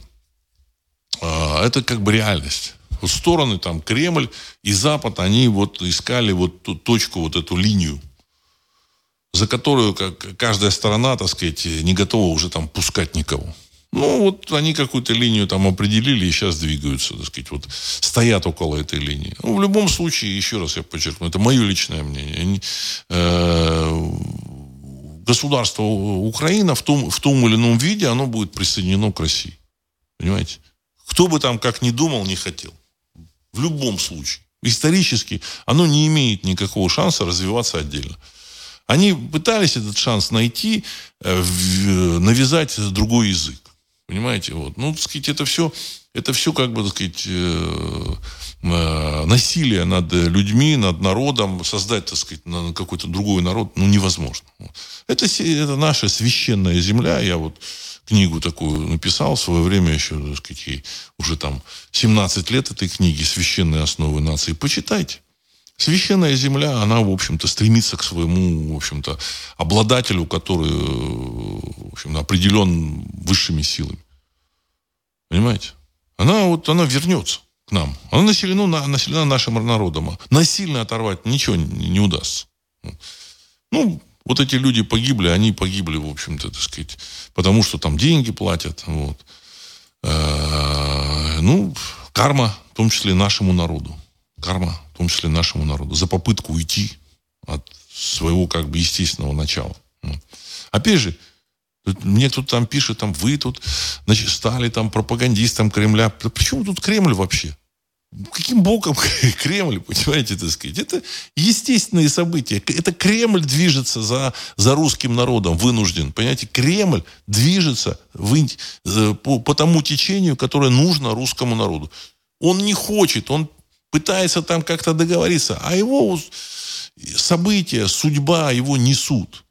э, это как бы реальность стороны, там Кремль и Запад, они вот искали вот ту точку, вот эту линию, за которую как, каждая сторона, так сказать, не готова уже там пускать никого. Ну, вот они какую-то линию там определили и сейчас двигаются, так сказать, вот стоят около этой линии. Ну, в любом случае, еще раз я подчеркну, это мое личное мнение. Э, государство Украина в том, в том или ином виде, оно будет присоединено к России. Понимаете? Кто бы там как ни думал, не хотел. В любом случае. Исторически оно не имеет никакого шанса развиваться отдельно. Они пытались этот шанс найти, э, навязать другой язык. Понимаете? Вот. Ну, так сказать, это все, это все как бы, так сказать, э, э, насилие над людьми, над народом, создать, так сказать, какой-то другой народ, ну, невозможно. Это, это наша священная земля. Я вот книгу такую написал в свое время еще, так сказать, ей уже там 17 лет этой книги «Священные основы нации». Почитайте. Священная земля, она, в общем-то, стремится к своему, в общем-то, обладателю, который, в общем, определен высшими силами. Понимаете? Она вот, она вернется к нам. Она населена, населена нашим народом. Насильно оторвать ничего не, не удастся. Ну, вот эти люди погибли, они погибли, в общем-то, так сказать, потому что там деньги платят. Вот. Э, ну, карма, в том числе нашему народу. Карма, в том числе нашему народу. За попытку уйти от своего, как бы, естественного начала. Опять же, Мне кто-то там пишет, там, вы тут, значит, стали там пропагандистом Кремля. Почему тут Кремль вообще? Каким боком <laughs> Кремль, понимаете, так сказать? Это естественные события. Это Кремль движется за, за русским народом, вынужден. Понимаете, Кремль движется в, э, по, по тому течению, которое нужно русскому народу. Он не хочет, он пытается там как-то договориться, а его события, судьба его несут.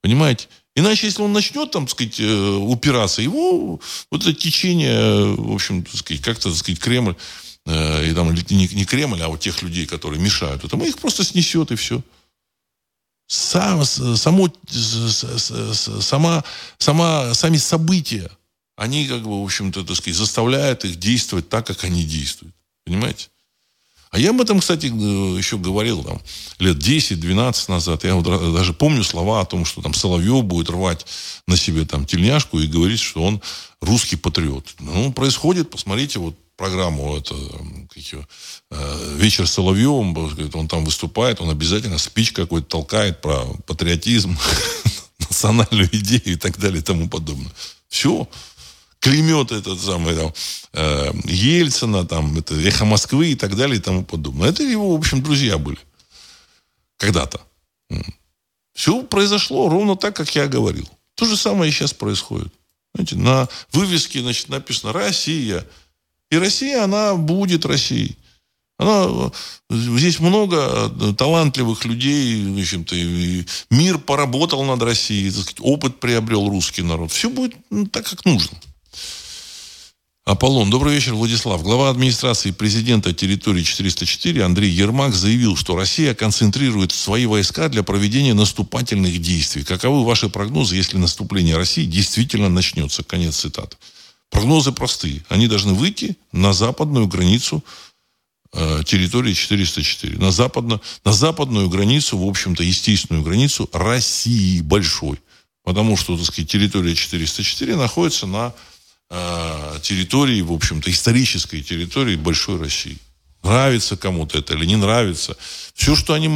Понимаете? Иначе, если он начнет, там, так сказать, э, упираться, его вот это течение, в общем, так сказать, как-то, так сказать, Кремль, э, и там не, не Кремль, а вот тех людей, которые мешают этому, их просто снесет, и все. Сам, само, сама, сама, сами события, они, как бы, в общем-то, так сказать, заставляют их действовать так, как они действуют. Понимаете? А я об этом, кстати, э, еще говорил там, лет 10-12 назад. Я вот даже помню слова о том, что там Соловьев будет рвать на себе там тельняшку и говорить, что он русский патриот. Ну, происходит, посмотрите, вот программу это, ее, э, вечер с Соловьевым, он там выступает, он обязательно спич какой-то толкает про патриотизм, <laughs> национальную идею и так далее и тому подобное. Все клемет этот самый там, э, Ельцина, там, это Эхо Москвы и так далее и тому подобное. Это его, в общем, друзья были. Когда-то. Все произошло ровно так, как я говорил. То же самое и сейчас происходит. Знаете, на вывеске значит, написано «Россия». И Россия, она будет Россией. Она, здесь много талантливых людей, в общем-то, мир поработал над Россией, так сказать, опыт приобрел русский народ. Все будет так, как нужно. Аполлон. Добрый вечер, Владислав. Глава администрации президента территории 404 Андрей Ермак заявил, что Россия концентрирует свои войска для проведения наступательных действий. Каковы ваши прогнозы, если наступление России действительно начнется? Конец цитаты. Прогнозы простые. Они должны выйти на западную границу э, территории 404. На, западно, на западную границу, в общем-то, естественную границу России большой. Потому что, так сказать, территория 404 находится на э, территории, в общем-то, исторической территории большой России. Нравится кому-то это или не нравится. Все, что они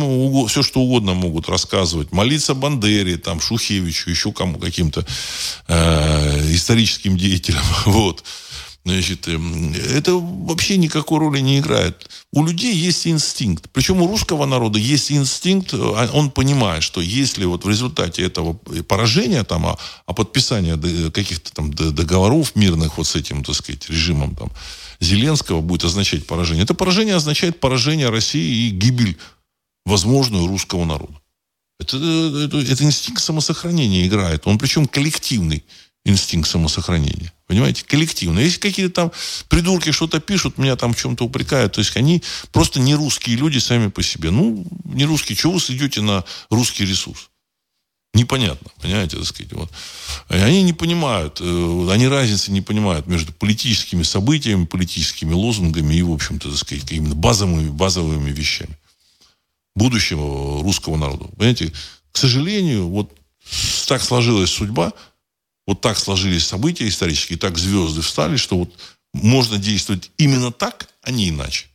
все, что угодно могут рассказывать. Молиться Бандере, там, Шухевичу, еще кому, каким-то э, историческим деятелям. <laughs> Вот. Значит, эм, это вообще никакой роли не играет. У людей есть инстинкт. Причем у русского народа есть инстинкт. А он понимает, что если вот в результате этого поражения, там, а, а подписания каких-то там договоров мирных вот с этим, так сказать, режимом там, Зеленского будет означать поражение. Это поражение означает поражение России и гибель возможную русского народа. Это, это, это инстинкт самосохранения играет. Он причем коллективный инстинкт самосохранения. Понимаете, коллективно. Если какие-то там придурки что-то пишут, меня там в чем-то упрекают, то есть они просто не русские люди сами по себе. Ну, не русские. Чего вы идете на русский ресурс? Непонятно, понимаете, так сказать. Вот. И они не понимают, э, они разницы не понимают между политическими событиями, политическими лозунгами и, в общем-то, так сказать, именно базовыми, базовыми вещами будущего русского народа. Понимаете, к сожалению, вот так сложилась судьба, вот так сложились события исторические, так звезды встали, что вот можно действовать именно так, а не иначе.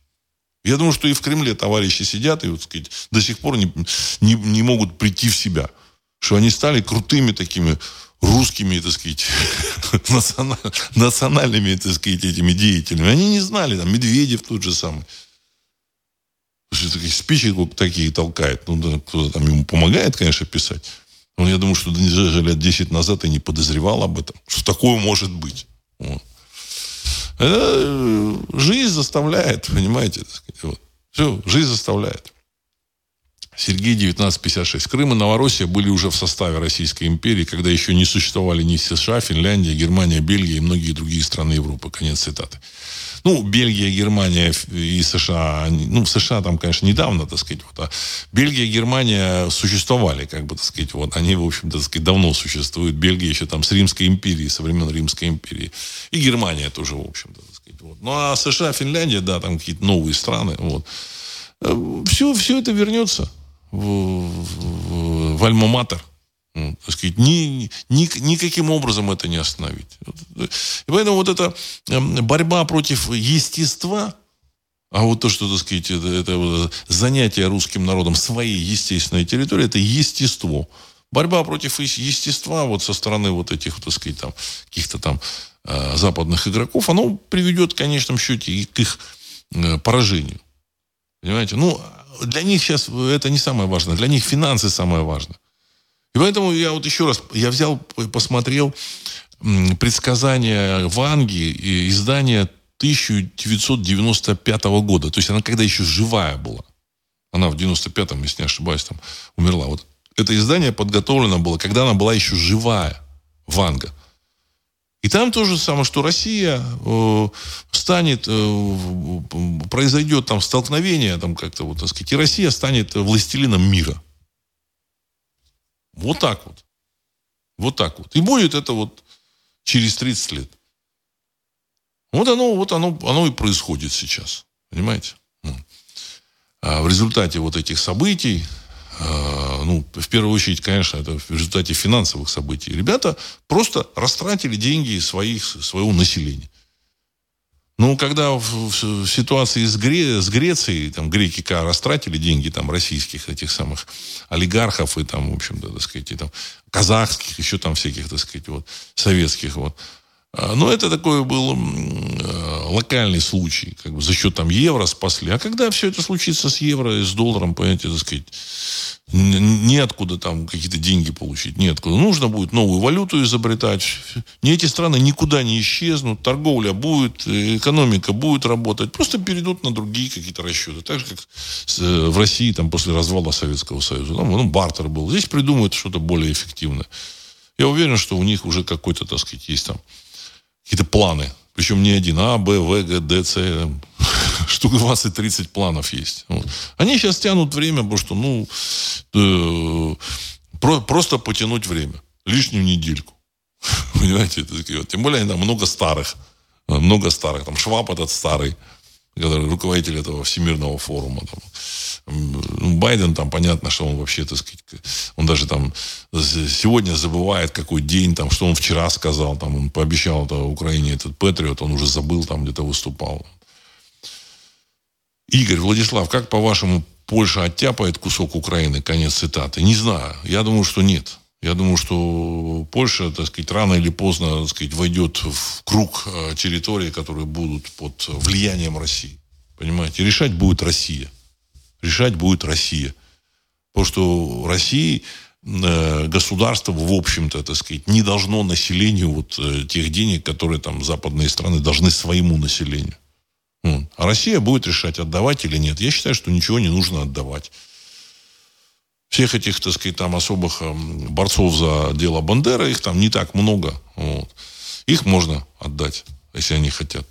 Я думаю, что и в Кремле товарищи сидят и, вот, сказать, до сих пор не, не, не могут прийти в себя. Что они стали крутыми такими русскими, так сказать, <laughs> национальными, так сказать, этими деятелями. Они не знали, там, Медведев тот же самый. Такие спичи такие толкает. Ну, кто-то там ему помогает, конечно, писать. Ну, я думаю, что даже лет 10 назад и не подозревал об этом, что такое может быть. Вот. Это жизнь заставляет, понимаете? Вот. Все, жизнь заставляет. Сергей 1956. Крым и Новороссия были уже в составе Российской империи, когда еще не существовали ни США, Финляндия, Германия, Бельгия и многие другие страны Европы. Конец цитаты. Ну, Бельгия, Германия и США, ну, в США там, конечно, недавно, так сказать, вот, а Бельгия, Германия существовали, как бы, так сказать, вот, они, в общем-то, так сказать, давно существуют. Бельгия еще там с Римской империи, со времен Римской империи. И Германия тоже, в общем-то, так сказать, вот. Ну, а США, Финляндия, да, там какие-то новые страны, вот. Все, все это вернется в, в, в Альма-Матер так сказать, ни, ни, никаким образом это не остановить. И поэтому вот эта эм, борьба против естества, а вот то, что, так сказать, это, это занятие русским народом своей естественной территории, это естество. борьба против естества вот со стороны вот этих, так сказать, там, каких-то там э, западных игроков, оно приведет в конечном счете и к их э, поражению. Понимаете? Ну, для них сейчас это не самое важное. Для них финансы самое важное. И поэтому я вот еще раз, я взял, посмотрел предсказания Ванги, издания 1995 года. То есть она когда еще живая была. Она в 95-м, если не ошибаюсь, там умерла. Вот это издание подготовлено было, когда она была еще живая, Ванга. И там то же самое, что Россия э, станет, э, произойдет там столкновение, там как-то вот, так сказать, и Россия станет властелином мира. Вот так вот. Вот так вот. И будет это вот через 30 лет. Вот оно, вот оно, оно и происходит сейчас. Понимаете? А в результате вот этих событий, ну, в первую очередь, конечно, это в результате финансовых событий, ребята просто растратили деньги своих, своего населения. Ну, когда в, в ситуации с, Гре, с Грецией, там, греки когда растратили деньги там, российских этих самых олигархов и там, в общем-то, так сказать, и, там, казахских, еще там всяких, так сказать, вот, советских, вот, но это такой был э, локальный случай. Как бы за счет там евро спасли. А когда все это случится с евро и с долларом, понимаете, так сказать, неоткуда там какие-то деньги получить, неоткуда. Нужно будет новую валюту изобретать. Не эти страны никуда не исчезнут, торговля будет, экономика будет работать. Просто перейдут на другие какие-то расчеты. Так же, как э, в России там, после развала Советского Союза. Там, ну, бартер был. Здесь придумают что-то более эффективное. Я уверен, что у них уже какой-то, так сказать, есть там какие-то планы. Причем не один, А, Б, В, Г, Д, С. <laughs> Штук 20-30 планов есть. Они сейчас тянут время, потому что, ну, э, про, просто потянуть время. Лишнюю недельку. <laughs> Понимаете? Это, вот. Тем более, там много старых. Много старых. Там Шваб этот старый, который руководитель этого Всемирного форума. Там. Байден там понятно, что он вообще, так сказать, он даже там сегодня забывает, какой день, там, что он вчера сказал, там, он пообещал это Украине этот Патриот, он уже забыл, там где-то выступал. Игорь, Владислав, как по-вашему Польша оттяпает кусок Украины? Конец цитаты. Не знаю. Я думаю, что нет. Я думаю, что Польша, так сказать, рано или поздно, так сказать, войдет в круг э, территорий, которые будут под влиянием России. Понимаете? Решать будет Россия решать будет Россия. Потому что России э, государство, в общем-то, так сказать, не должно населению вот э, тех денег, которые там западные страны должны своему населению. А Россия будет решать, отдавать или нет. Я считаю, что ничего не нужно отдавать. Всех этих, так сказать, там особых эм, борцов за дело Бандера, их там не так много. Вот. Их можно отдать, если они хотят.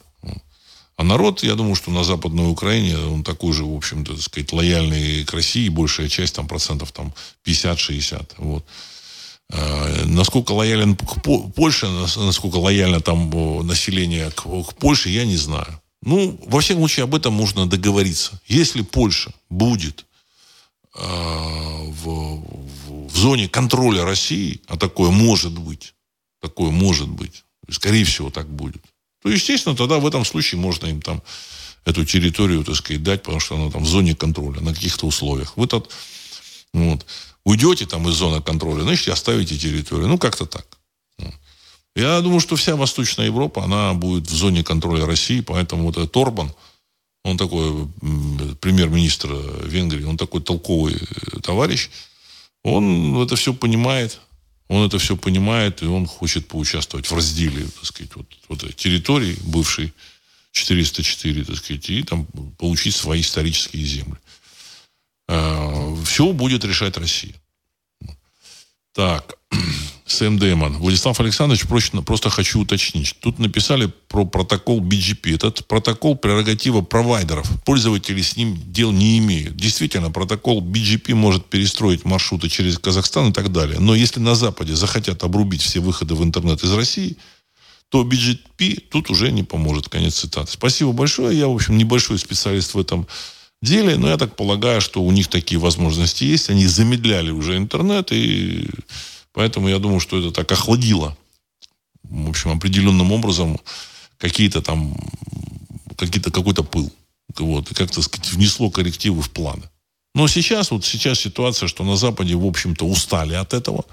А народ, я думаю, что на Западной Украине он такой же, в общем-то, так сказать, лояльный к России, большая часть, там, процентов там 50-60. Вот. А, насколько лоялен к Польше, насколько лояльно там население к, к Польше, я не знаю. Ну, во всяком случае, об этом можно договориться. Если Польша будет э, в, в, в зоне контроля России, а такое может быть, такое может быть, скорее всего, так будет, то, естественно, тогда в этом случае можно им там эту территорию, так сказать, дать, потому что она там в зоне контроля, на каких-то условиях. Вы тут вот, уйдете там из зоны контроля, значит, оставите территорию. Ну, как-то так. Я думаю, что вся Восточная Европа, она будет в зоне контроля России, поэтому вот этот Орбан, он такой премьер-министр Венгрии, он такой толковый э, товарищ, он это все понимает, он это все понимает, и он хочет поучаствовать в разделе, так сказать, вот, вот территории бывшей 404, так сказать, и там получить свои исторические земли. А, все будет решать Россия. Так, Сэм Дэймон. Владислав Александрович, просто, просто хочу уточнить. Тут написали про протокол BGP. Этот протокол прерогатива провайдеров. Пользователи с ним дел не имеют. Действительно, протокол BGP может перестроить маршруты через Казахстан и так далее. Но если на Западе захотят обрубить все выходы в интернет из России, то BGP тут уже не поможет. Конец цитаты. Спасибо большое. Я, в общем, небольшой специалист в этом деле, но я так полагаю, что у них такие возможности есть. Они замедляли уже интернет и Поэтому я думаю, что это так охладило, в общем, определенным образом какие-то там, какие-то, какой-то пыл. Вот, и как-то сказать, внесло коррективы в планы. Но сейчас, вот сейчас ситуация, что на Западе, в общем-то, устали от этого.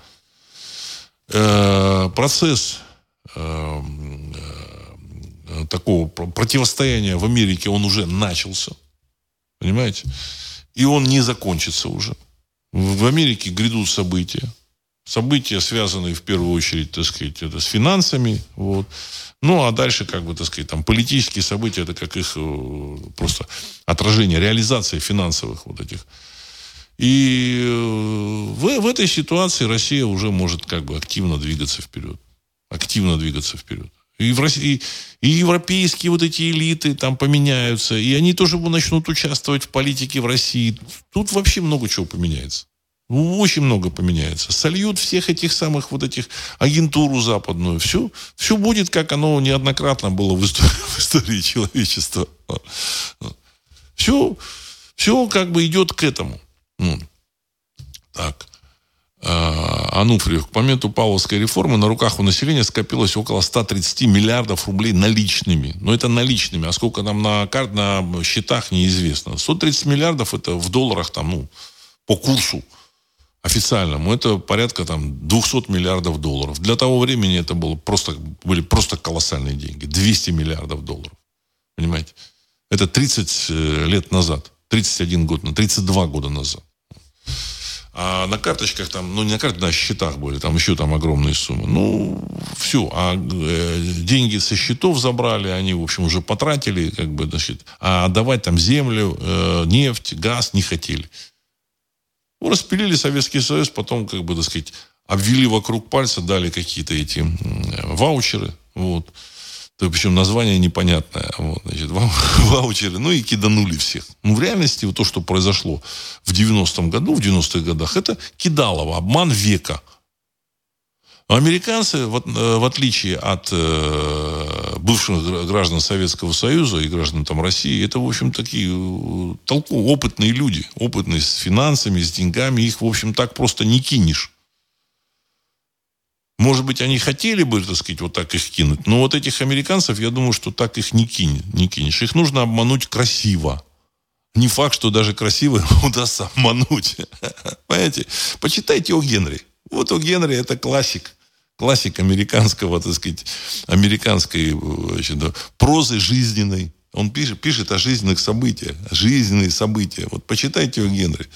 Э, процесс э, э, такого противостояния в Америке, он уже начался. Понимаете? И он не закончится уже. В Америке грядут события. События, связанные в первую очередь, так сказать, это с финансами. Вот. Ну, а дальше, как бы, так сказать, там, политические события, это как их э, просто отражение, реализация финансовых вот этих. И э, в, в этой ситуации Россия уже может как бы активно двигаться вперед. Активно двигаться вперед. И, в России, и европейские вот эти элиты там поменяются, и они тоже начнут участвовать в политике в России. Тут вообще много чего поменяется. Очень много поменяется. Сольют всех этих самых вот этих агентуру западную. Все, все будет, как оно неоднократно было в истории, <laughs> в истории человечества. Все, все как бы идет к этому. Ну, так. А, Ануфриев. К моменту Павловской реформы на руках у населения скопилось около 130 миллиардов рублей наличными. Но это наличными. А сколько там на, карт, на счетах, неизвестно. 130 миллиардов это в долларах там, ну, по курсу официальному, это порядка там 200 миллиардов долларов. Для того времени это было просто, были просто колоссальные деньги. 200 миллиардов долларов. Понимаете? Это 30 э, лет назад. 31 год, 32 года назад. А на карточках там, ну не на карточках, на счетах были, там еще там огромные суммы. Ну, все. А э, деньги со счетов забрали, они, в общем, уже потратили, как бы, значит, а отдавать там землю, э, нефть, газ не хотели. Ну, распилили Советский Союз, потом, как бы, так сказать, обвели вокруг пальца, дали какие-то эти ваучеры. Вот. То, причем название непонятное. Вот, значит, <laughs> ваучеры. Ну и киданули всех. Ну, в реальности вот то, что произошло в 90-м году, в 90-х годах, это кидалово, обман века. Американцы, э, в отличие от э, бывших граждан Советского Союза и граждан там России, это, в общем, такие э, толку, опытные люди. Опытные с финансами, с деньгами. Их, в общем, так просто не кинешь. Может быть, они хотели бы, так сказать, вот так их кинуть. Но вот этих американцев, я думаю, что так их не, кинь, не кинешь. Их нужно обмануть красиво. Не факт, что даже красиво <laughs> удастся обмануть. <laughs> Понимаете? Почитайте о Генри. Вот у Генри это классик. Классик американского, так сказать, американской значит, прозы жизненной. Он пишет, пишет о жизненных событиях. Жизненные события. Вот почитайте о Генри.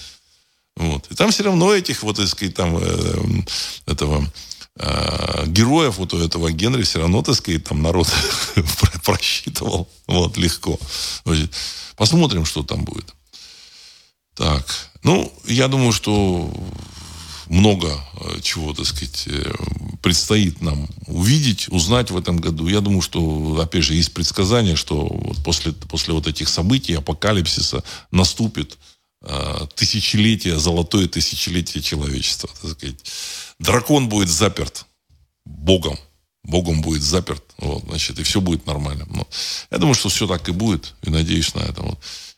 Вот. И там все равно этих вот, так сказать, там, э, этого э, героев вот у этого Генри все равно, так сказать, там народ <laughs> просчитывал. Вот, легко. Посмотрим, что там будет. Так. Ну, я думаю, что много э, чего, так сказать, э, предстоит нам увидеть, узнать в этом году. Я думаю, что, опять же, есть предсказание, что вот после, после вот этих событий, апокалипсиса, наступит э, тысячелетие, золотое тысячелетие человечества. Так сказать. Дракон будет заперт Богом. Богом будет заперт. Вот, значит, и все будет нормально. Но я думаю, что все так и будет. И надеюсь на это. Вот.